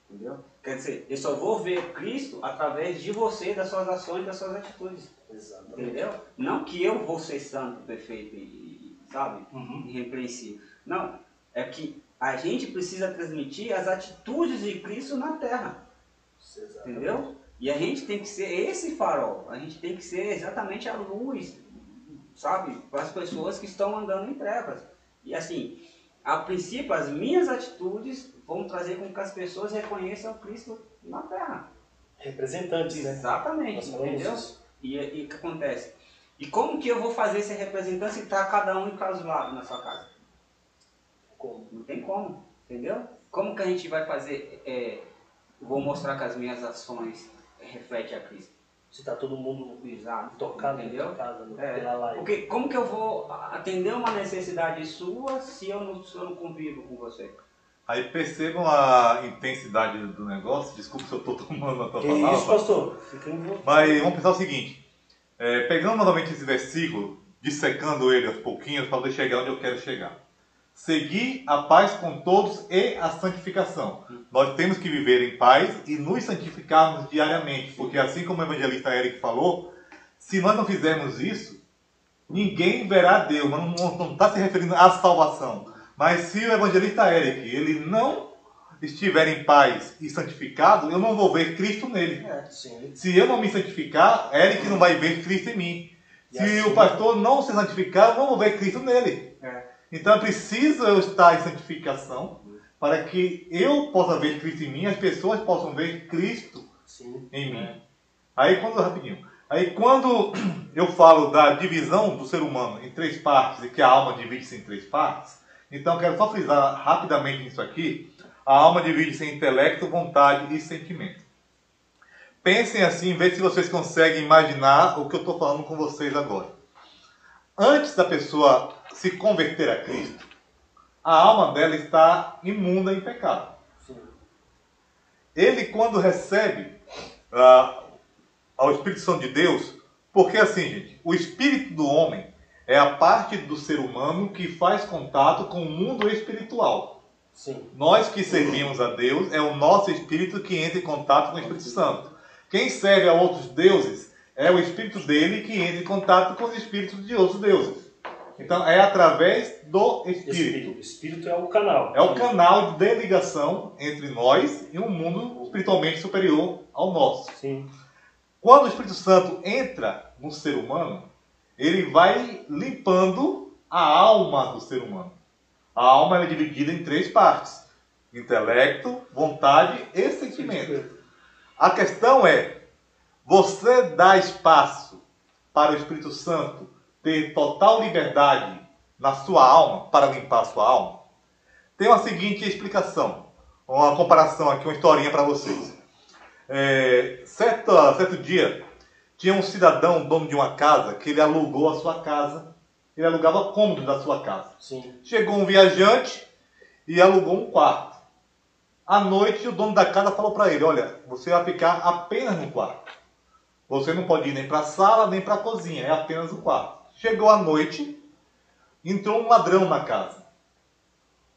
Entendeu? Quer dizer, eu só vou ver Cristo através de você, das suas ações, das suas atitudes. Exatamente. Entendeu? Não que eu vou ser santo, perfeito e, e, sabe, Uhum. irrepreensível. Não. É que a gente precisa transmitir as atitudes de Cristo na terra. Exatamente. Entendeu? E a gente tem que ser esse farol. A gente tem que ser exatamente a luz, sabe? Para as pessoas que estão andando em trevas. E assim, a princípio, as minhas atitudes vão trazer com que as pessoas reconheçam Cristo na terra. Representantes, né? Exatamente, entendeu? E, e o que acontece? E como que eu vou fazer esse representante se está cada um enclausulado na sua casa? Como? Não tem como, entendeu? Como que a gente vai fazer? é, vou mostrar que as minhas ações refletem a Cristo. Se tá todo mundo Exato. tocado Entendeu? na tua casa? É, pela live. Porque como que eu vou atender uma necessidade sua se eu não, se eu não convivo com você? Aí percebam a intensidade do negócio. Desculpa se eu estou tomando a tua Que palavra. isso, pastor? Mas vamos pensar o seguinte: é, pegando novamente esse versículo, dissecando ele aos pouquinhos para poder chegar onde eu quero chegar. Seguir a paz com todos e a santificação. Nós temos que viver em paz e nos santificarmos diariamente, porque assim como o evangelista Eric falou, se nós não fizermos isso, ninguém verá Deus. Não está se referindo à salvação. Mas se o evangelista Eric ele não estiver em paz e santificado, eu não vou ver Cristo nele. É. Se eu não me santificar, Eric não vai ver Cristo em mim. E Se assim- o pastor não se santificar, eu não vou ver Cristo nele. É. Então preciso eu estar em santificação para que eu possa ver Cristo em mim, as pessoas possam ver Cristo Sim. em mim. É. Aí quando, rapidinho, aí quando [CLEARS THROAT] eu falo da divisão do ser humano em três partes e que a alma divide-se em três partes, então quero só frisar rapidamente nisso aqui, a alma divide-se em intelecto, vontade e sentimento. Pensem assim, vê se vocês conseguem imaginar o que eu estou falando com vocês agora. Antes da pessoa se converter a Cristo, a alma dela está imunda em pecado ele quando recebe ah, ao Espírito Santo de Deus, porque assim, gente, o espírito do homem é a parte do ser humano que faz contato com o mundo espiritual. Sim. Nós que servimos a Deus, é o nosso espírito que entra em contato com o Espírito Santo. Quem serve a outros deuses é o espírito dele que entra em contato com os espíritos de outros deuses. Então é através do espírito. Espírito. Espírito é o canal. É o canal de ligação entre nós e um mundo espiritualmente superior ao nosso. Sim. Quando o Espírito Santo entra no ser humano, ele vai limpando a alma do ser humano. A alma é dividida em três partes: intelecto, vontade e sentimento. A questão é: você dá espaço para o Espírito Santo ter total liberdade na sua alma para limpar a sua alma? Tem uma seguinte explicação, uma comparação aqui, uma historinha para vocês. É, certo, certo dia, tinha um cidadão, dono de uma casa, que ele alugou a sua casa. Ele alugava cômodos da sua casa. Sim. Chegou um viajante e alugou um quarto. À noite, o dono da casa falou para ele: Olha, você vai ficar apenas no quarto. Você não pode ir nem para a sala nem para a cozinha, é apenas o quarto. Chegou a noite, entrou um ladrão na casa.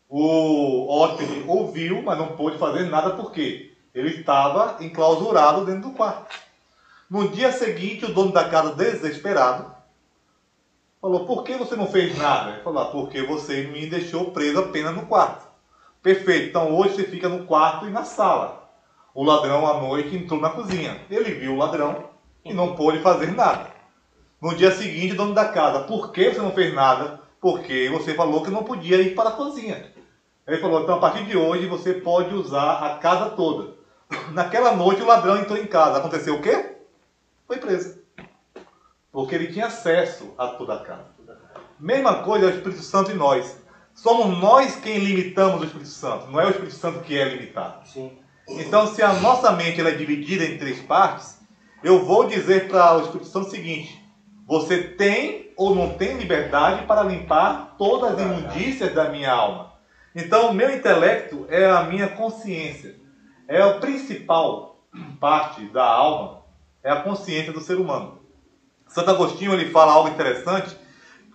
O hóspede ouviu, mas não pôde fazer nada porque ele estava enclausurado dentro do quarto. No dia seguinte, o dono da casa, desesperado, falou: Por que você não fez nada? Ele falou: ah, Porque você me deixou preso apenas no quarto. Perfeito, então hoje você fica no quarto e na sala. O ladrão à noite entrou na cozinha. Ele viu o ladrão e não pôde fazer nada. No dia seguinte, o dono da casa: Por que você não fez nada? porque você falou que não podia ir para a cozinha. Ele falou, então a partir de hoje você pode usar a casa toda. [LAUGHS] Naquela noite o ladrão entrou em casa. Aconteceu o quê? Foi preso. Porque ele tinha acesso a toda a casa. Mesma coisa é o Espírito Santo em nós. Somos nós quem limitamos o Espírito Santo, não é o Espírito Santo que é limitado. Sim. Então, se a nossa mente ela é dividida em três partes, eu vou dizer para o Espírito Santo o seguinte: você tem ou não tem liberdade para limpar todas as imundícias da minha alma. Então, o meu intelecto é a minha consciência. É a principal parte da alma, é a consciência do ser humano. Santo Agostinho ele fala algo interessante,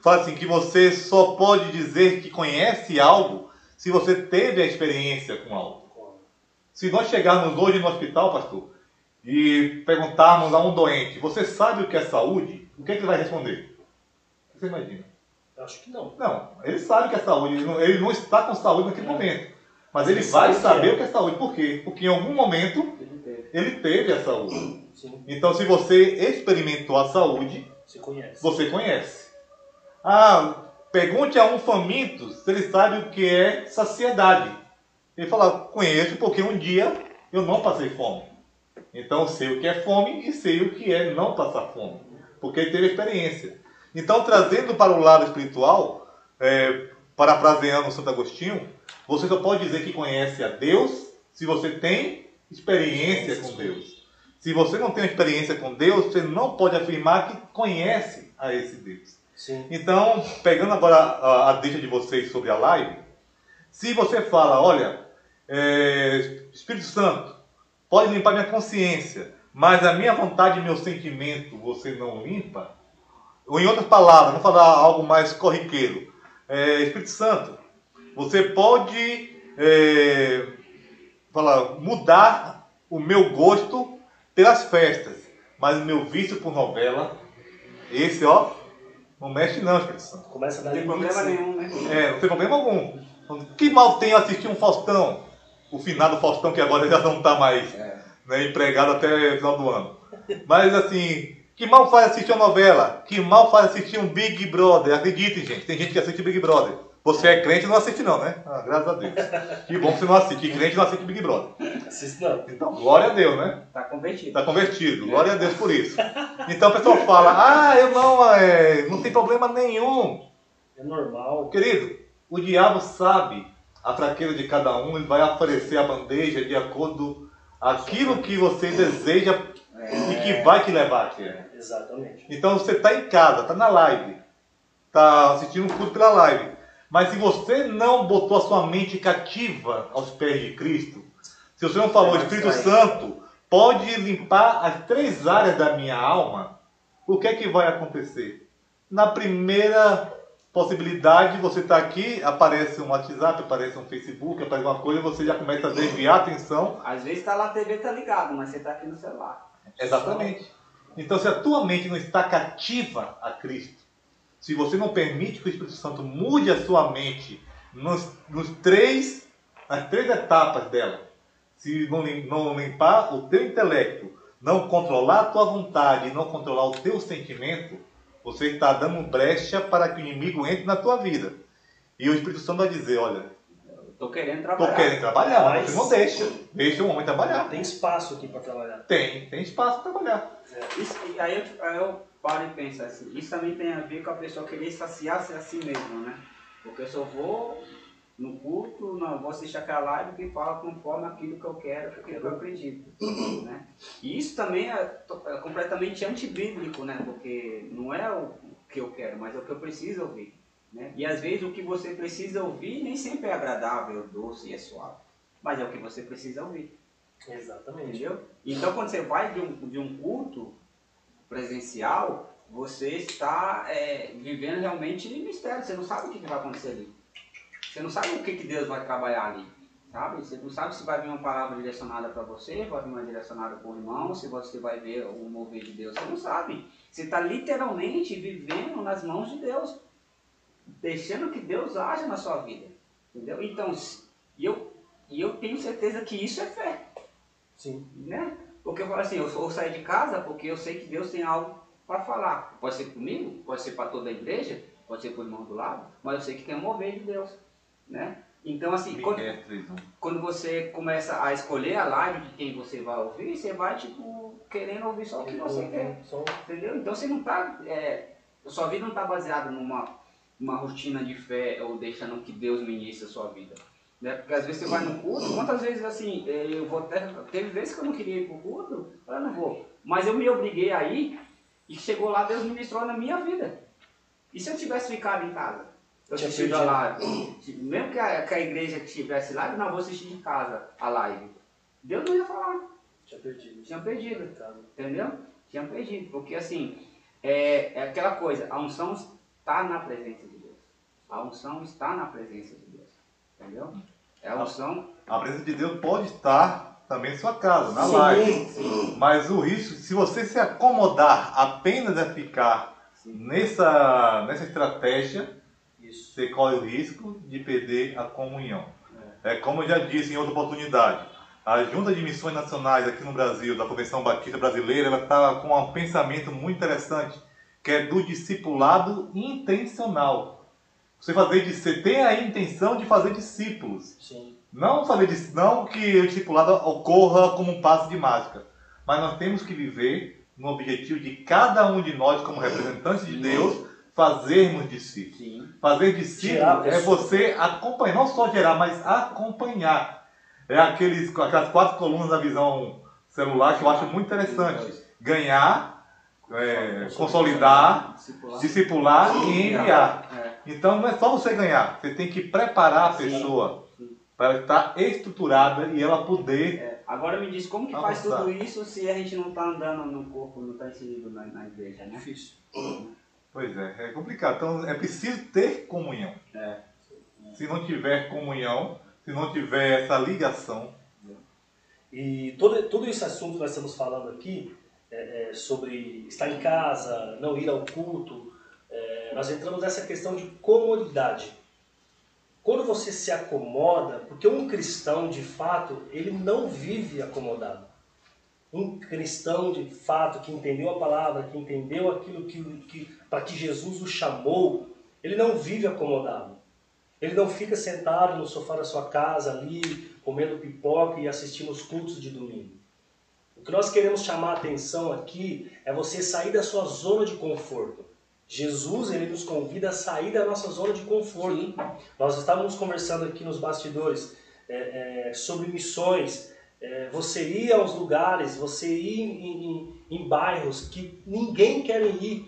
fala assim que você só pode dizer que conhece algo se você teve a experiência com algo. Se nós chegarmos hoje no hospital, pastor, e perguntarmos a um doente, você sabe o que é saúde? O que, é que ele vai responder? Você imagina? Acho que não. Não, ele sabe o que é saúde, ele não, ele não está com saúde naquele É. momento. Mas ele Ele vai saber é. o que é saúde. Por quê? Porque em algum momento Ele teve. ele teve a saúde. Sim. Então, se você experimentou a saúde, Você conhece. você conhece. Ah, pergunte a um faminto se ele sabe o que é saciedade. Ele fala, conheço porque um dia eu não passei fome. Então sei o que é fome e sei o que é não passar fome. Porque ele teve experiência. Então, trazendo para o lado espiritual, é, parafraseando Santo Agostinho, você só pode dizer que conhece a Deus se você tem experiência com Deus. Se você não tem experiência com Deus, você não pode afirmar que conhece a esse Deus. Sim. Então, pegando agora a, a deixa de vocês sobre a live, se você fala, olha, é, Espírito Santo, pode limpar minha consciência, mas a minha vontade e meu sentimento você não limpa, ou em outras palavras, vamos falar algo mais corriqueiro, é, Espírito Santo, você pode é, falar, mudar o meu gosto pelas festas, mas o meu vício por novela, esse ó, não mexe não, Espírito Santo. Começa a dar Não tem problema nenhum, né? É, não tem problema algum. Que mal tem assistir um Faustão? O finado Faustão, que agora já não está mais É. né, empregado até o final do ano. Mas assim, que mal faz assistir uma novela? Que mal faz assistir um Big Brother? Acredite, gente, tem gente que assiste Big Brother. Você é crente e não assiste não, né? Ah, graças a Deus. Que bom que você não assiste. Que crente não assiste Big Brother. Assiste não. Então, glória a Deus, né? Tá convertido. Está convertido. Glória a Deus por isso. Então o pessoal fala, ah, eu não, é, não tem problema nenhum. É normal. Querido, o diabo sabe a fraqueza de cada um, ele vai oferecer a bandeja de acordo aquilo que você deseja e que vai te levar aqui. Exatamente. Então você está em casa, está na live, está assistindo um culto pela live, mas se você não botou a sua mente cativa aos pés de Cristo, se você não falou, Vai Espírito. Santo pode limpar as três áreas da minha alma, o que é que vai acontecer? Na primeira possibilidade, você está aqui, aparece um WhatsApp, aparece um Facebook, aparece uma coisa, você já começa a desviar a atenção Às vezes tá lá a TV tá ligado, mas você tá aqui no celular. Exatamente. Então, se a tua mente não está cativa a Cristo, se você não permite que o Espírito Santo mude a sua mente nos, nos três, nas três etapas dela, se não, não limpar o teu intelecto, não controlar a tua vontade, não controlar o teu sentimento, você está dando brecha para que o inimigo entre na tua vida. E o Espírito Santo vai dizer, olha, tô querendo estou trabalhar. querendo trabalhar, mas você não deixa. Deixa o homem trabalhar. Tem espaço aqui para trabalhar. Tem, tem espaço para trabalhar. Isso, e aí, eu, aí eu paro e penso assim, isso também tem a ver com a pessoa querer saciar-se a si mesmo, né? Porque eu só vou no culto, não, vou assistir aquela live que fala conforme aquilo que eu quero, porque eu acredito, né? E isso também é, é completamente antibíblico, né? Porque não é o que eu quero, mas é o que eu preciso ouvir, né? E às vezes o que você precisa ouvir nem sempre é agradável, doce e é suave, mas é o que você precisa ouvir. Exatamente. Entendeu? Então, quando você vai de um, de um culto presencial, você está é, vivendo realmente mistério. Você não sabe o que, que vai acontecer ali. Você não sabe o que, que Deus vai trabalhar ali. Sabe? Você não sabe se vai vir uma palavra direcionada para você, vai vir uma direcionada para o irmão, se você vai ver o mover de Deus. Você não sabe. Você está literalmente vivendo nas mãos de Deus, deixando que Deus haja na sua vida. Entendeu? Então, e eu, e eu tenho certeza que isso é fé Sim. né? Porque eu falo assim, eu vou sair de casa porque eu sei que Deus tem algo para falar. Pode ser comigo, pode ser para toda a igreja, pode ser para o irmão do lado, mas eu sei que tem um mover de Deus, né? Então, assim, quando, quando, você começa a escolher a live de quem você vai ouvir, você vai, tipo, querendo ouvir só o que você quer, entendeu? Então, você não tá, é, sua vida não está baseada numa uma rotina de fé ou deixando que Deus ministre a sua vida. Né? Porque às vezes você vai no culto, quantas vezes assim, é, eu vou até, teve vezes que eu não queria ir para o culto, eu não vou. Mas eu me obriguei a ir e chegou lá, Deus ministrou na minha vida. E se eu tivesse ficado em casa? Eu assisti a live. Mesmo que a, que a igreja tivesse live, não, vou assistir em casa a live. Deus não ia falar. Tinha perdido. Tinha perdido. Entendeu? Tinha perdido. Porque assim, é, é aquela coisa, a unção está na presença de Deus. A unção está na presença de Deus. Entendeu? É a unção. A presença de Deus pode estar também em sua casa, na sim, live. Sim. Mas o risco, se você se acomodar apenas a ficar nessa, nessa estratégia, Isso. você corre o risco de perder a comunhão. É. é como eu já disse em outra oportunidade. A Junta de Missões Nacionais aqui no Brasil, da Convenção Batista Brasileira, ela está com um pensamento muito interessante que é do discipulado intencional. Você fazer você tem a intenção de fazer discípulos. Sim. Não fazer não que o discipulado ocorra como um passo de mágica, mas nós temos que viver no objetivo de cada um de nós como representantes de Deus fazermos discípulos. Sim. Fazer discípulos é você acompanhar, não só gerar, mas acompanhar. É aqueles, aquelas quatro colunas da visão celular que eu acho muito interessante. Ganhar, é, consolidar, discipular, discipular e enviar. É. Então não é só você ganhar, você tem que preparar a pessoa para estar estruturada e ela poder. É. Agora me diz como que avançar. faz tudo isso se a gente não está andando no corpo, não está inserido na, na igreja, né? Difícil. Pois é, é complicado. Então é preciso ter comunhão. É. Se não tiver comunhão, se não tiver essa ligação. E todo, todo esse assunto que nós estamos falando aqui, é, é, sobre estar em casa, não ir ao culto, é, nós entramos nessa questão de comodidade. Quando você se acomoda, porque um cristão de fato, ele não vive acomodado. Um cristão de fato que entendeu a palavra, que entendeu aquilo que, que para que Jesus o chamou, ele não vive acomodado. Ele não fica sentado no sofá da sua casa ali, comendo pipoca e assistindo os cultos de domingo. O que nós queremos chamar a atenção aqui é você sair da sua zona de conforto. Jesus ele nos convida a sair da nossa zona de conforto. Nós estávamos conversando aqui nos bastidores é, é, sobre missões. É, você ir aos lugares, você ir em, em, em, bairros que ninguém quer ir,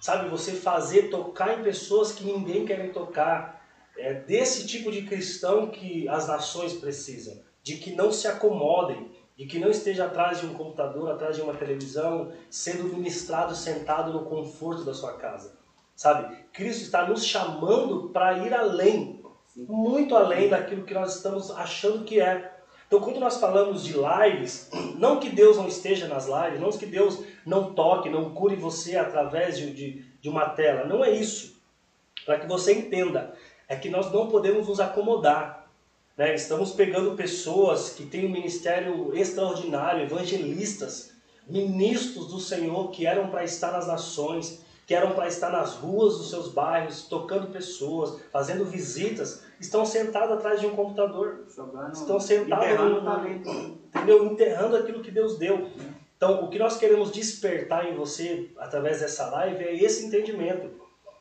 sabe? Você fazer tocar em pessoas que ninguém quer tocar. É desse tipo de cristão que as nações precisam, de que não se acomodem, de que não esteja atrás de um computador, atrás de uma televisão, sendo ministrado sentado no conforto da sua casa. Sabe? Cristo está nos chamando para ir além, muito além daquilo que nós estamos achando que é. Então, quando nós falamos de lives, não que Deus não esteja nas lives, não que Deus não toque, não cure você através de, de, de uma tela, não é isso. Para que você entenda, é que nós não podemos nos acomodar. Né? Estamos pegando pessoas que têm um ministério extraordinário, evangelistas, ministros do Senhor que eram para estar nas nações, que eram para estar nas ruas dos seus bairros, tocando pessoas, fazendo visitas, estão sentados atrás de um computador. Jogando, estão sentados enterrando, no, entendeu? enterrando aquilo que Deus deu. Então, o que nós queremos despertar em você através dessa live é esse entendimento.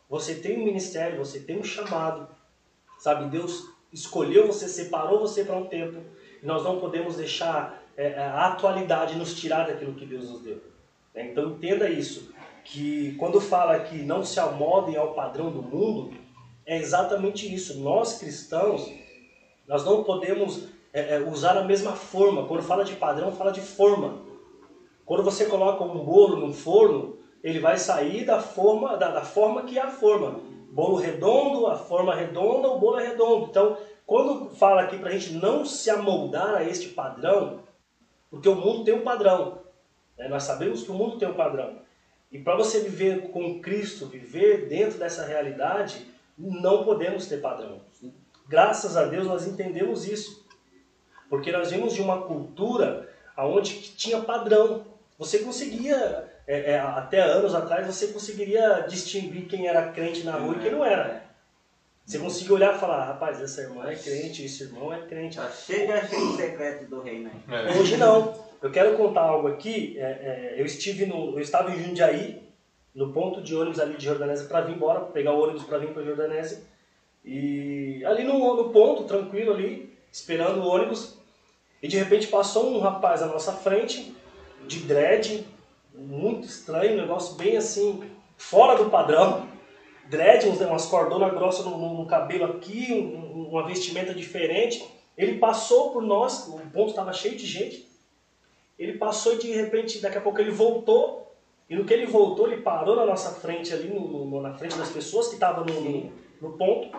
Você tem um ministério, você tem um chamado, sabe? Deus escolheu você, separou você para um tempo, e nós não podemos deixar é, é, a atualidade nos tirar daquilo que Deus nos deu. Então entenda isso, que quando fala que não se amodem ao padrão do mundo, é exatamente isso. Nós cristãos, nós não podemos é, é, usar a mesma forma. Quando fala de padrão, fala de forma. Quando você coloca um bolo no forno, ele vai sair da forma, da, da forma que é a forma bolo redondo, a forma redonda, o bolo é redondo. Então, quando fala aqui para a gente não se amoldar a este padrão, porque o mundo tem um padrão, né? nós sabemos que o mundo tem um padrão. E para você viver com Cristo, viver dentro dessa realidade, não podemos ter padrão. Graças a Deus nós entendemos isso. Porque nós vimos de uma cultura onde tinha padrão. Você conseguia é, é, até anos atrás, você conseguiria distinguir quem era crente na rua e quem não era. Você conseguia olhar e falar, rapaz, essa irmã é crente, esse irmão é crente. Tá cheio de agente secreto do reino aí. É. Hoje não. Eu quero contar algo aqui. É, é, eu estive no, eu estava em Jundiaí, no ponto de ônibus ali de Jordanésia para vir embora, pegar o ônibus para vir para Jordanésia. E ali no, no ponto, tranquilo ali, esperando o ônibus, e de repente passou um rapaz à nossa frente, de dread, muito estranho, um negócio bem assim, fora do padrão. Dread, umas cordonas grossas no, no- no cabelo aqui, um- uma vestimenta diferente. Ele passou por nós, o ponto estava cheio de gente. Ele passou e de repente, daqui a pouco ele voltou. E no que ele voltou, ele parou na nossa frente ali, no- no- na frente das pessoas que estavam no, no, no ponto.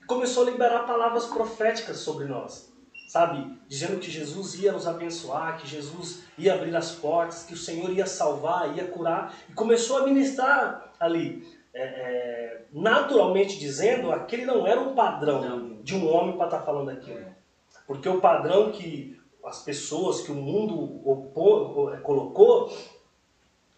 E começou a liberar palavras proféticas sobre nós. Sabe? Dizendo que Jesus ia nos abençoar, que Jesus ia abrir as portas, que o Senhor ia salvar, ia curar. E começou a ministrar ali. é, é, naturalmente dizendo, aquele não era um padrão de um homem para estar falando aquilo. Porque o padrão que as pessoas, que o mundo opô- colocou,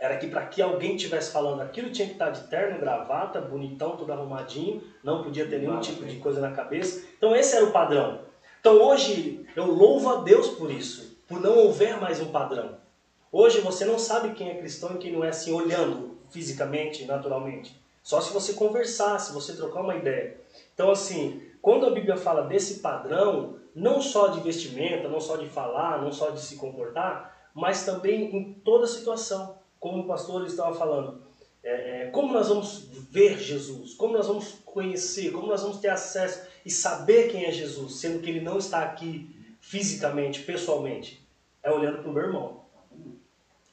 era que para que alguém estivesse falando aquilo tinha que estar de terno, gravata, bonitão, tudo arrumadinho, não podia ter nenhum tipo de coisa na cabeça. Então esse era o padrão. Então hoje eu louvo a Deus por isso, por não houver mais um padrão. Hoje você não sabe quem é cristão e quem não é assim, olhando fisicamente, naturalmente. Só se você conversar, se você trocar uma ideia. Então, assim, quando a Bíblia fala desse padrão, não só de vestimenta, não só de falar, não só de se comportar, mas também em toda situação. Como o pastor estava falando, é, é, como nós vamos ver Jesus, como nós vamos conhecer, como nós vamos ter acesso e saber quem é Jesus, sendo que ele não está aqui fisicamente, pessoalmente, é olhando para o meu irmão.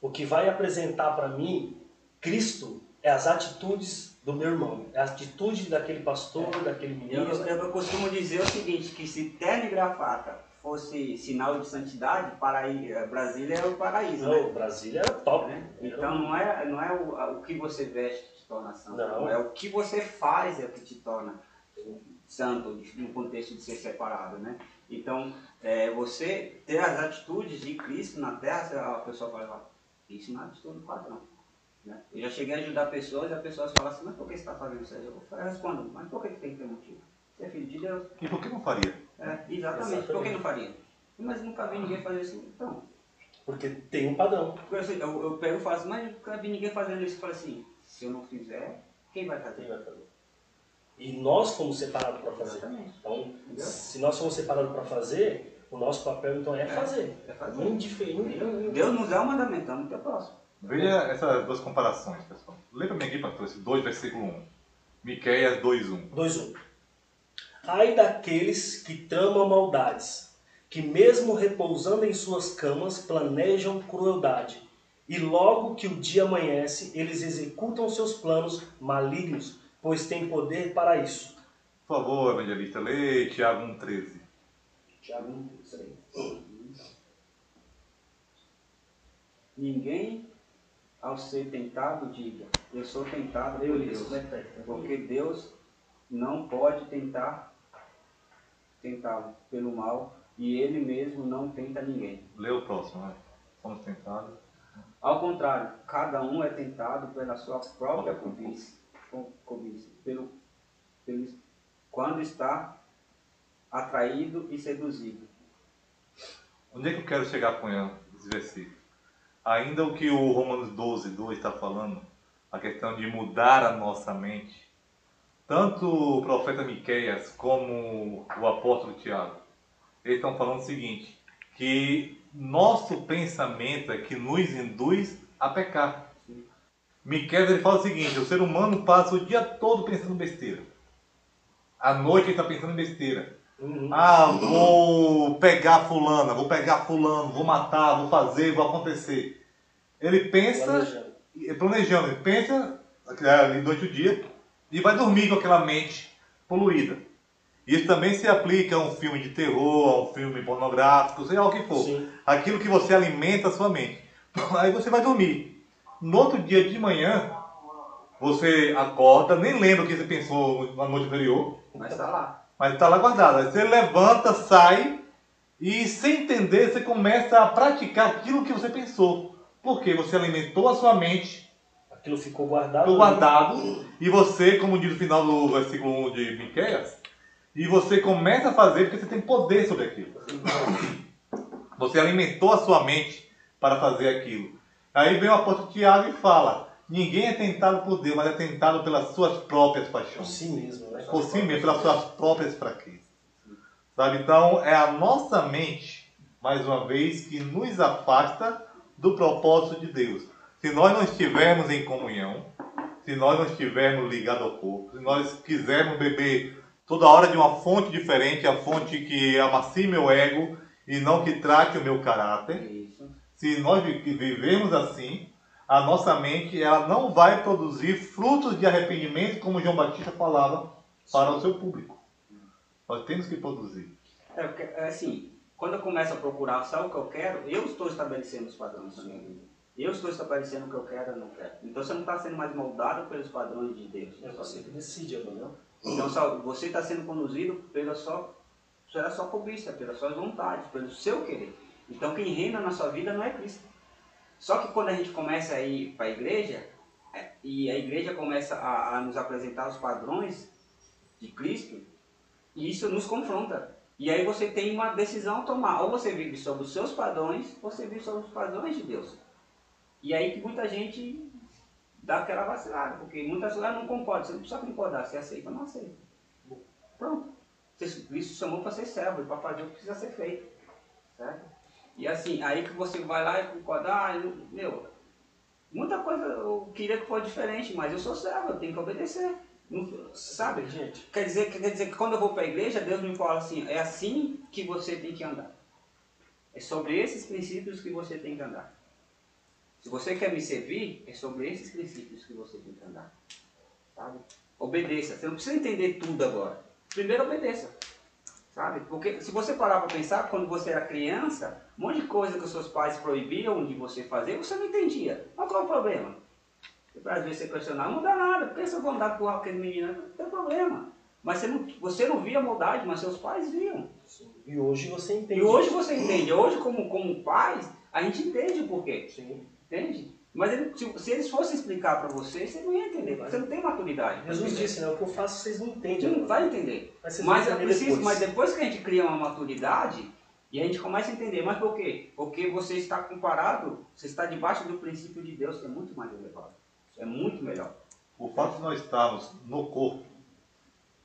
O que vai apresentar para mim Cristo é as atitudes do meu irmão, é a atitude daquele pastor, daquele Eu, ministro. eu, eu costumo dizer o seguinte, que se terno e gravata fosse sinal de santidade, Paraí, eh, Brasília é o paraíso, né? Não, Brasília era top. Né? Então não é, não é o, o que você veste que te torna santo, Não. é o que você faz é o que te torna santo, no contexto de ser separado, né? Então, é, você ter as atitudes de Cristo na terra, a pessoa fala, isso não é atitude padrão. Né? Eu já cheguei a ajudar pessoas e as pessoas falam assim, mas por que você está fazendo isso aí? Eu respondo, mas por que que tem que ter motivo? Você é filho de Deus. E por que não faria? É, exatamente. Por que não faria? Mas nunca vi ninguém fazer isso. Então, Porque tem um padrão. eu, eu, eu pego e falo assim, mas nunca vi ninguém fazendo isso. Eu falo assim, se eu não fizer, quem vai Quem fazer? vai fazer? E nós fomos separados para fazer. Exatamente. Então, Entendeu? se nós fomos separados para fazer, o nosso papel então é fazer. É fazer. Indiferente. Deus nos dá o mandamento, então não próximo. Veja essas duas comparações, pessoal. Lê para mim aqui, pastor, esse 2, versículo 1. Miqueias 2.1. 2-1. Ai daqueles que tramam maldades, que mesmo repousando em suas camas planejam crueldade, e logo que o dia amanhece, eles executam seus planos malignos, pois têm poder para isso. Por favor, evangelista, lê Tiago 1.13. Tiago, isso aí. Ninguém, ao ser tentado, diga, eu sou tentado por Eu Deus. é tá aí? Porque Deus não pode tentar tentá-lo pelo mal e ele mesmo não tenta ninguém. Lê o próximo, né? Somos tentados. Ao contrário, cada um é tentado pela sua própria cobiça, co- cobiça pelo, pelo, quando está atraído e seduzido. Onde é que eu quero chegar com esse versículo? Ainda o que o Romanos 12, 2 está falando, a questão de mudar a nossa mente, tanto o profeta Miqueias como o apóstolo Tiago, eles estão falando o seguinte, que nosso pensamento é que nos induz a pecar. Miqueias ele fala o seguinte, o ser humano passa o dia todo pensando besteira. À noite ele está pensando besteira. Uhum. Ah, vou pegar fulana, vou pegar fulano, vou matar, vou fazer, vou acontecer. Ele pensa, Planejando. planejando, ele pensa ali durante o dia e vai dormir com aquela mente poluída. Isso também se aplica a um filme de terror, a um filme pornográfico, seja lá o que for. Sim. Aquilo que você alimenta a sua mente. [LAUGHS] Aí você vai dormir. No outro dia de manhã, você acorda, nem lembra o que você pensou na noite anterior, Mas está lá. mas está lá guardado. Aí você levanta, sai e sem entender você começa a praticar aquilo que você pensou. Porque você alimentou a sua mente, Aquilo ficou guardado. ficou guardado, e você, como diz no final do versículo 1 de Miqueias, e você começa a fazer porque você tem poder sobre aquilo. Você alimentou a sua mente para fazer aquilo. Aí vem o apóstolo Tiago e fala: ninguém é tentado por Deus, mas é tentado pelas suas próprias Por paixões. si mesmo, né? Por si mesmo, pelas suas próprias fraquezas. Sabe? Então, é a nossa mente, mais uma vez, que nos afasta do propósito de Deus. Se nós não estivermos em comunhão, se nós não estivermos ligados ao corpo, se nós quisermos beber toda hora de uma fonte diferente, a fonte que amacie meu ego e não que trate o meu caráter, se nós vi- vivemos assim, a nossa mente ela não vai produzir frutos de arrependimento, como João Batista falava para o seu público. Nós temos que produzir. É, é assim, quando eu começo a procurar só o que eu quero, eu estou estabelecendo os padrões da minha vida. Eu estou estabelecendo o que eu quero e não quero. Então você não está sendo mais moldado pelos padrões de Deus. É você que decide, entendeu? Então só, você está sendo conduzido pela sua, pela sua cobiça, pelas suas vontades, pelo seu querer. Então quem reina na sua vida não é Cristo. Só que quando a gente começa a ir para a igreja, é, e a igreja começa a, a nos apresentar os padrões de Cristo, e isso nos confronta. E aí você tem uma decisão a tomar. Ou você vive sobre os seus padrões, ou você vive sobre os padrões de Deus. E aí que muita gente dá aquela vacilada, porque muitas vezes não concorda. Você não precisa concordar, você aceita ou não aceita. Pronto. Cristo chamou para ser servo, para fazer o que precisa ser feito. Certo? E assim, aí que você vai lá e concorda, ah, eu- meu, muita coisa eu queria que fosse diferente, mas eu sou servo, eu tenho que obedecer. Não- sabe? gente? Quer dizer, quer dizer que quando eu vou para a igreja, Deus me fala assim, é assim que você tem que andar. É sobre esses princípios que você tem que andar. Se você quer me servir, é sobre esses princípios que você tem que andar. Sabe? Obedeça. Você não precisa entender tudo agora. Primeiro obedeça. Sabe? Porque se você parar para pensar, quando você era criança, um monte de coisa que os seus pais proibiam de você fazer, você não entendia. Mas qual é o problema? Às vezes você questionar, não dá nada, por que você vai andar com aquele menino? Não tem problema. Mas você não, você não via maldade, mas seus pais viam. E hoje você entende. E hoje você entende. Hoje, como, como pais, a gente entende o porquê. Sim. Entende? Mas ele- se, se eles fossem explicar para você, você não ia entender. porque Você não tem maturidade. pra Jesus entender. disse, né? O que eu faço vocês não entendem. não vai entender. Mas Mas vão é entender preciso, depois. mas depois que a gente cria uma maturidade e a gente começa a entender, mas por quê? Porque você está comparado, você está debaixo do princípio de Deus, que é muito mais elevado. É muito melhor. O fato de nós estarmos no corpo,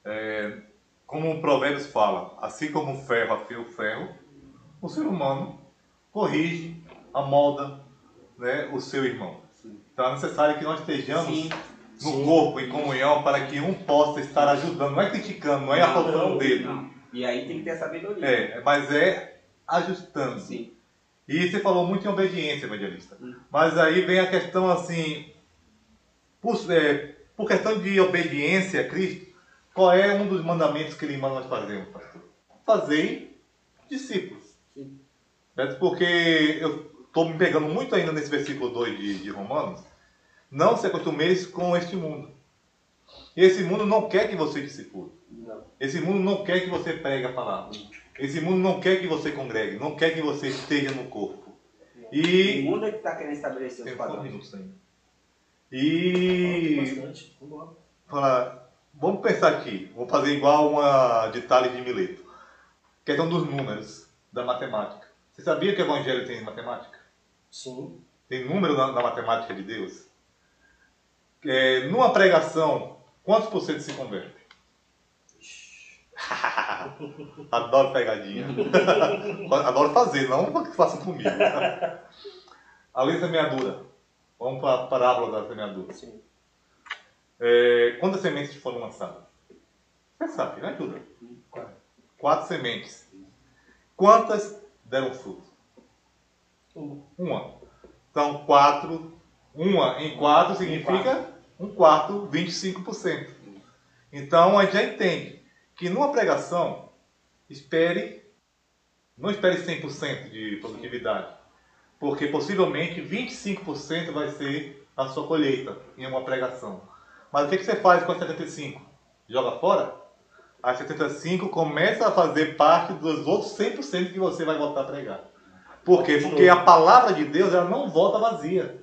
é, como o Provérbios fala, assim como o ferro afia o ferro, o ser humano corrige, amolda né, o seu irmão. Então é necessário que nós estejamos Sim. no Sim. corpo, em comunhão, para que um possa estar ajudando, não é criticando, não é apontando o dedo, Não. E aí tem que ter sabedoria. é, mas é ajustando. Sim. E você falou muito em obediência, evangelista. Hum. Mas aí vem a questão assim, por, é, por questão de obediência a Cristo, qual é um dos mandamentos que ele manda nós fazermos, pastor? Fazei discípulos. Sim. Certo? Porque eu estou me pegando muito ainda nesse versículo 2 de, de Romanos. Não se acostumeis com este mundo. Esse mundo não quer que você discipule. Esse mundo não quer que você pregue a palavra. Esse mundo não quer que você congregue, não quer que você esteja no corpo. O E. mundo é que está querendo estabelecer os Tem padrões. minutos ainda. E. Fala, vamos pensar aqui, vou fazer igual uma de Tales de Mileto. Questão dos números, da matemática. Você sabia que o Evangelho tem matemática? Sim. Tem número na, na matemática de Deus? É, numa pregação, quantos por cento se converte? [LAUGHS] Adoro pegadinha. [LAUGHS] Adoro fazer, não que façam comigo. [LAUGHS] A lei da semeadura. Vamos para a parábola da semeadura. Sim. É, quantas sementes foram lançadas? Você sabe, me ajuda. Quatro. Quatro sementes. Quantas deram fruto? Um. Uma. Então, quatro. Uma em quatro significa um quarto, 25%. Então, a gente já entende que numa pregação, espere, não espere 100% de produtividade. Porque possivelmente 25% vai ser a sua colheita em uma pregação. Mas o que, que você faz com as 75? Joga fora? As 75 começa a fazer parte dos outros 100% que você vai voltar a pregar. Por quê? Porque a palavra de Deus ela não volta vazia.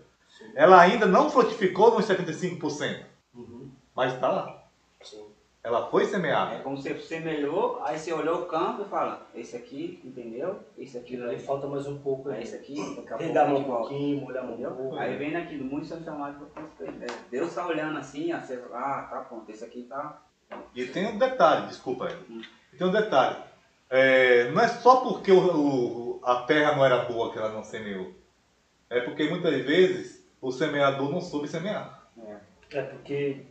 Ela ainda não frutificou nos 75%, Uhum. mas está lá. Sim. Ela foi É semeada. como se você semelhou, aí você olhou o campo e fala, esse aqui, entendeu? Esse aqui, Aquilo ali falta mais um pouco é aí. esse aqui, daqui a pouco Regar a um pouquinho, molhar um pouco. Aí vem naquilo, muitos são chamados para. É, Deus está olhando assim, ah, tá pronto, esse aqui tá. E tem um detalhe, desculpa aí. Tem um detalhe. É, não é só porque o- o- a terra não era boa que ela não semeou. É porque muitas vezes o semeador não soube semear. É, É porque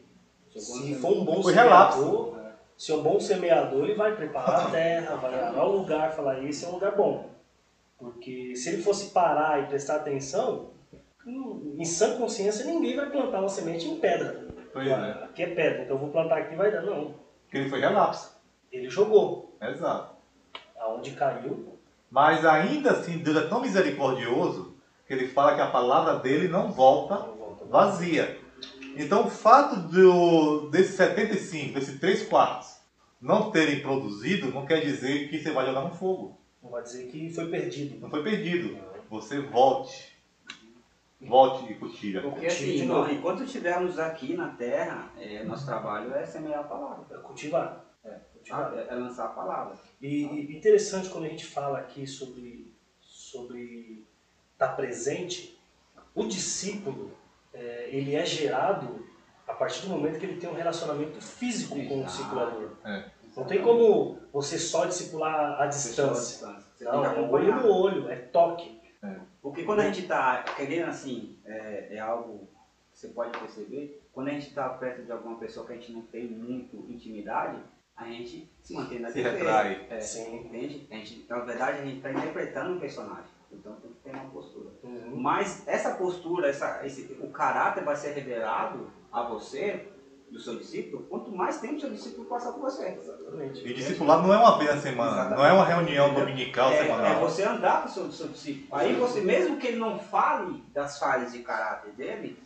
se for um bom Foi relapso. semeador, se é um bom semeador, ele vai preparar a terra, vai arar o lugar, falar esse é um lugar bom. Porque se ele fosse parar e prestar atenção, em sã consciência ninguém vai plantar uma semente em pedra. Pois é. Aqui é pedra, então eu vou plantar aqui e vai dar. Não. Porque ele foi relapso. Ele jogou. Exato. Aonde caiu, Mas ainda assim, Deus é tão misericordioso que ele fala que a palavra dele não volta não volta. vazia. Então o fato do, desse 75, desses 3 quartos, não terem produzido, não quer dizer que você vai jogar no fogo. Não vai dizer que foi perdido. Não foi perdido. Você volte. Volte e cultiva. Porque assim, novo. nós- enquanto estivermos aqui na terra, é, nosso trabalho é semear a palavra. É cultivar. É, cultivar. É, é lançar a palavra. E, e interessante quando a gente fala aqui sobre sobre estar presente, o discípulo é, ele é gerado a partir do momento que ele tem um relacionamento físico com o Exato. discipulador. É. Não tem como você só discipular à distância. Você Não, tem que é olho no olho, é toque. Porque quando a gente está querendo assim, é, é algo que você pode perceber, quando a gente está perto de alguma pessoa que a gente não tem muito intimidade, a gente se mantém na Se defesa. retrai. É, Sim. entende? A gente, na verdade, a gente está interpretando um personagem. Então tem que ter uma postura. Uhum. Mas essa postura, essa, esse, o caráter vai ser revelado a você, do seu discípulo, quanto mais tempo o seu discípulo passar com você. Exatamente. E discipulado não é uma vez na semana, Exatamente. não é uma reunião dominical, É, é semanal. você andar com o seu, seu discípulo. Aí você, mesmo que ele não fale das falhas de caráter dele,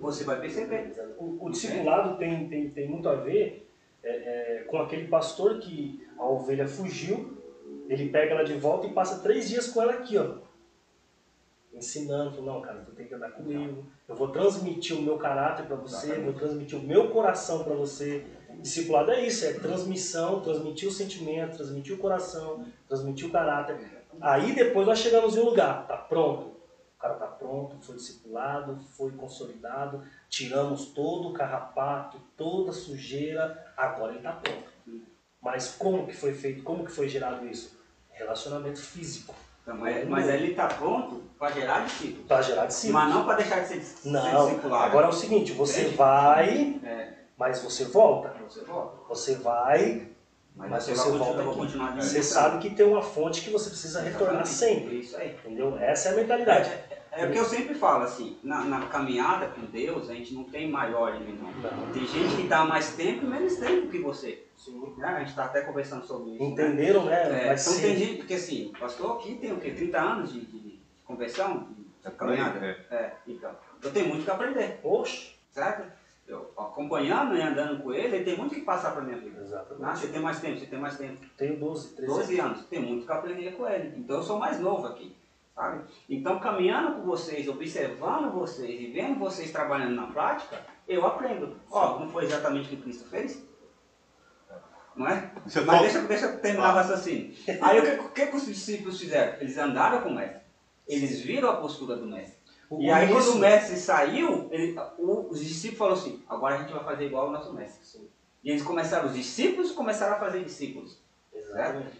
você vai perceber. O, o discipulado tem, tem, tem muito a ver é, é, com aquele pastor que a ovelha fugiu, ele pega ela de volta e passa três dias com ela aqui, ó. Ensinando, não, cara, tu tem que andar comigo, eu vou transmitir o meu caráter para você, vou transmitir o meu coração para você. Discipulado é isso, é transmissão, transmitir o sentimento, transmitir o coração, transmitir o caráter. Aí depois nós chegamos em um lugar, tá pronto. O cara tá pronto, foi discipulado, foi consolidado, tiramos todo o carrapato, toda a sujeira, agora ele tá pronto. Mas como que foi feito, como que foi gerado isso? Relacionamento físico, Então, mas, mas aí ele está pronto para gerar discípulo. para gerar discípulos. Mas não para deixar de ser, Não, discipulado. agora é o seguinte, você Entende? vai, É, mas você volta. você volta. Você vai, Mas, Mas você, você volta aqui. você sabe que tem uma fonte que você precisa retornar sempre. Isso aí. Entendeu? Essa é a mentalidade. É o que eu sempre falo, assim, na, na caminhada com Deus, a gente não tem maior e menor. Não. Tem gente que dá mais tempo e menos tempo que você. Sim. Né? A gente está até conversando sobre isso. né? Entenderam, né? É, Mas então sim. tem gente, porque assim, o pastor aqui tem o quê? 30 anos de, de, conversão, de caminhada? É. É, então. Eu tenho muito que aprender, Oxe. certo? Eu acompanhando e andando com ele, ele tem muito que passar para minha vida. Ah, Exatamente. você tem mais tempo, você tem mais tempo. Tenho 12, 13 12 anos, tem muito que aprender com ele. Então eu sou mais novo aqui, sabe? Então caminhando com vocês, observando vocês e vendo vocês trabalhando na prática, eu aprendo. Ó, não foi exatamente o que Cristo fez? Não é? Eu Mas deixa, deixa eu terminar o raciocínio. Aí o que, o que, os discípulos fizeram? Eles andaram com o mestre. Eles viram a postura do mestre. O- E aí isso- quando o mestre saiu, ele- o- os discípulos falaram assim, agora a gente vai fazer igual ao nosso mestre. E eles começaram, os discípulos começaram a fazer discípulos.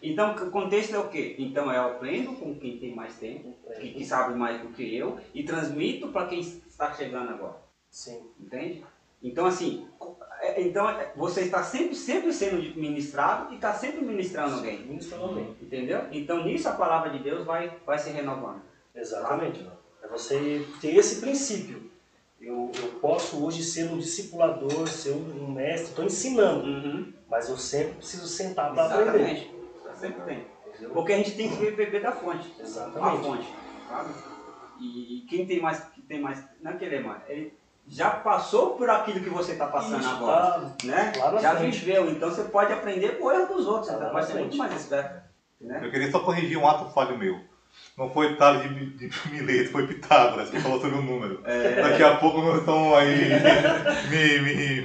Então, o contexto é o quê? Então, eu aprendo com quem tem mais tempo, que, que sabe mais do que eu, e transmito para quem está chegando agora. Sim. Entende? Então, assim, é- então, é- você está sempre, sempre sendo ministrado e está sempre ministrando alguém. Ministrando alguém. Entendeu? Então, nisso a palavra de Deus vai, vai se renovando. Exatamente. É você ter esse princípio. Eu, eu posso hoje ser um discipulador, ser um, um mestre, estou ensinando, Uhum. mas eu sempre preciso sentar para aprender. Exatamente. Sempre tem. Entendeu? Porque a gente tem que beber da fonte. A Exatamente. fonte, sabe? E, quem tem mais, que tem mais, não é querer mais, ele já passou por aquilo que você está passando Isso, agora, tá né? na Já frente. viveu, então você pode aprender com o erro dos outros, Tá você vai na ser muito mais esperto, né? Eu queria só corrigir um ato falho meu. Não foi Tales de, de [LAUGHS] Mileto, foi Pitágoras que falou sobre o número. É. Daqui a pouco nós estamos aí [LAUGHS] me, me,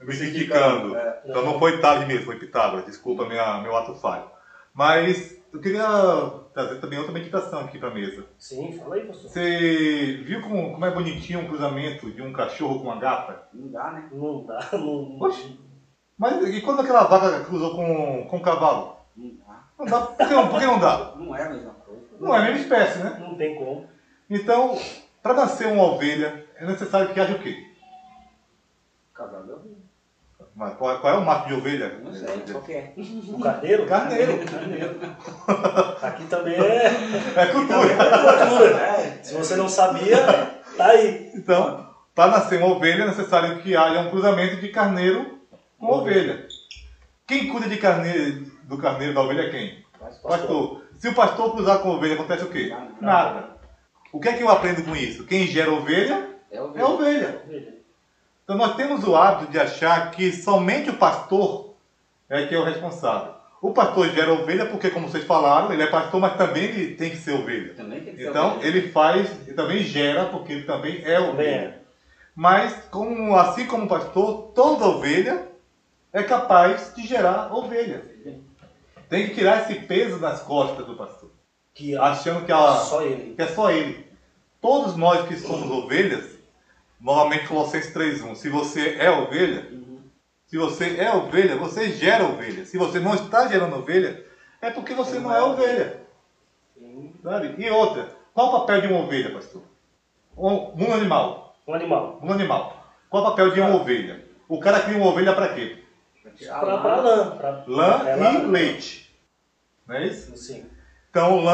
me criticando. É. Então não foi Tales de Mileto, foi Pitágoras. Desculpa minha, meu ato falho. Mas eu queria trazer também outra meditação aqui para a mesa. Sim, fala aí, pastor. Você viu como, como é bonitinho um cruzamento de um cachorro com uma gata? Não dá, né? Não dá, não. Mas e quando aquela vaca cruzou com, com um cavalo? Não dá. Não dá. Por que não, por que não dá? Não é coisa. Não é a mesma espécie, né? Não tem como. Então, para nascer uma ovelha, é necessário que haja o quê? Casal de ovelha. Mas qual, qual é o macho de ovelha? Não sei, qual que é? O carneiro? Carneiro. [LAUGHS] Carneiro. Aqui também é É cultura. cultura. É. Se você não sabia, tá aí. Então, para nascer uma ovelha, é necessário que haja um cruzamento de carneiro com ovelha. Quem cuida de carneiro, do carneiro da ovelha é quem? Pastor. Pastor. Se o pastor cruzar com a ovelha, acontece o quê? Nada. Nada. O que é que eu aprendo com isso? Quem gera ovelha É é ovelha. ovelha. Então nós temos o hábito de achar que somente o pastor é que é o responsável. O pastor gera ovelha porque, como vocês falaram, ele é pastor, mas também ele tem que ser ovelha. Também tem que ser Então ovelha. ele faz, ele também gera porque ele também é Também ovelha. é. Mas como, assim como o pastor, toda ovelha é capaz de gerar ovelha. Tem que tirar esse peso das costas do pastor, Que achando que, ela, que é só ele. Todos nós que somos ovelhas, novamente Colossenses 3.1, se você é ovelha, se você é ovelha, você gera ovelha. Se você não está gerando ovelha, é porque você não é ovelha. Sim. Sabe? E outra, qual o papel de uma ovelha, pastor? Um, um animal. Um animal. Um animal. Qual o papel de uma ovelha? O cara cria uma ovelha para quê? Pra tirar Pra, a pra lã. lã. Pra, Lã é, e leite. Não é isso? Sim. Então, lã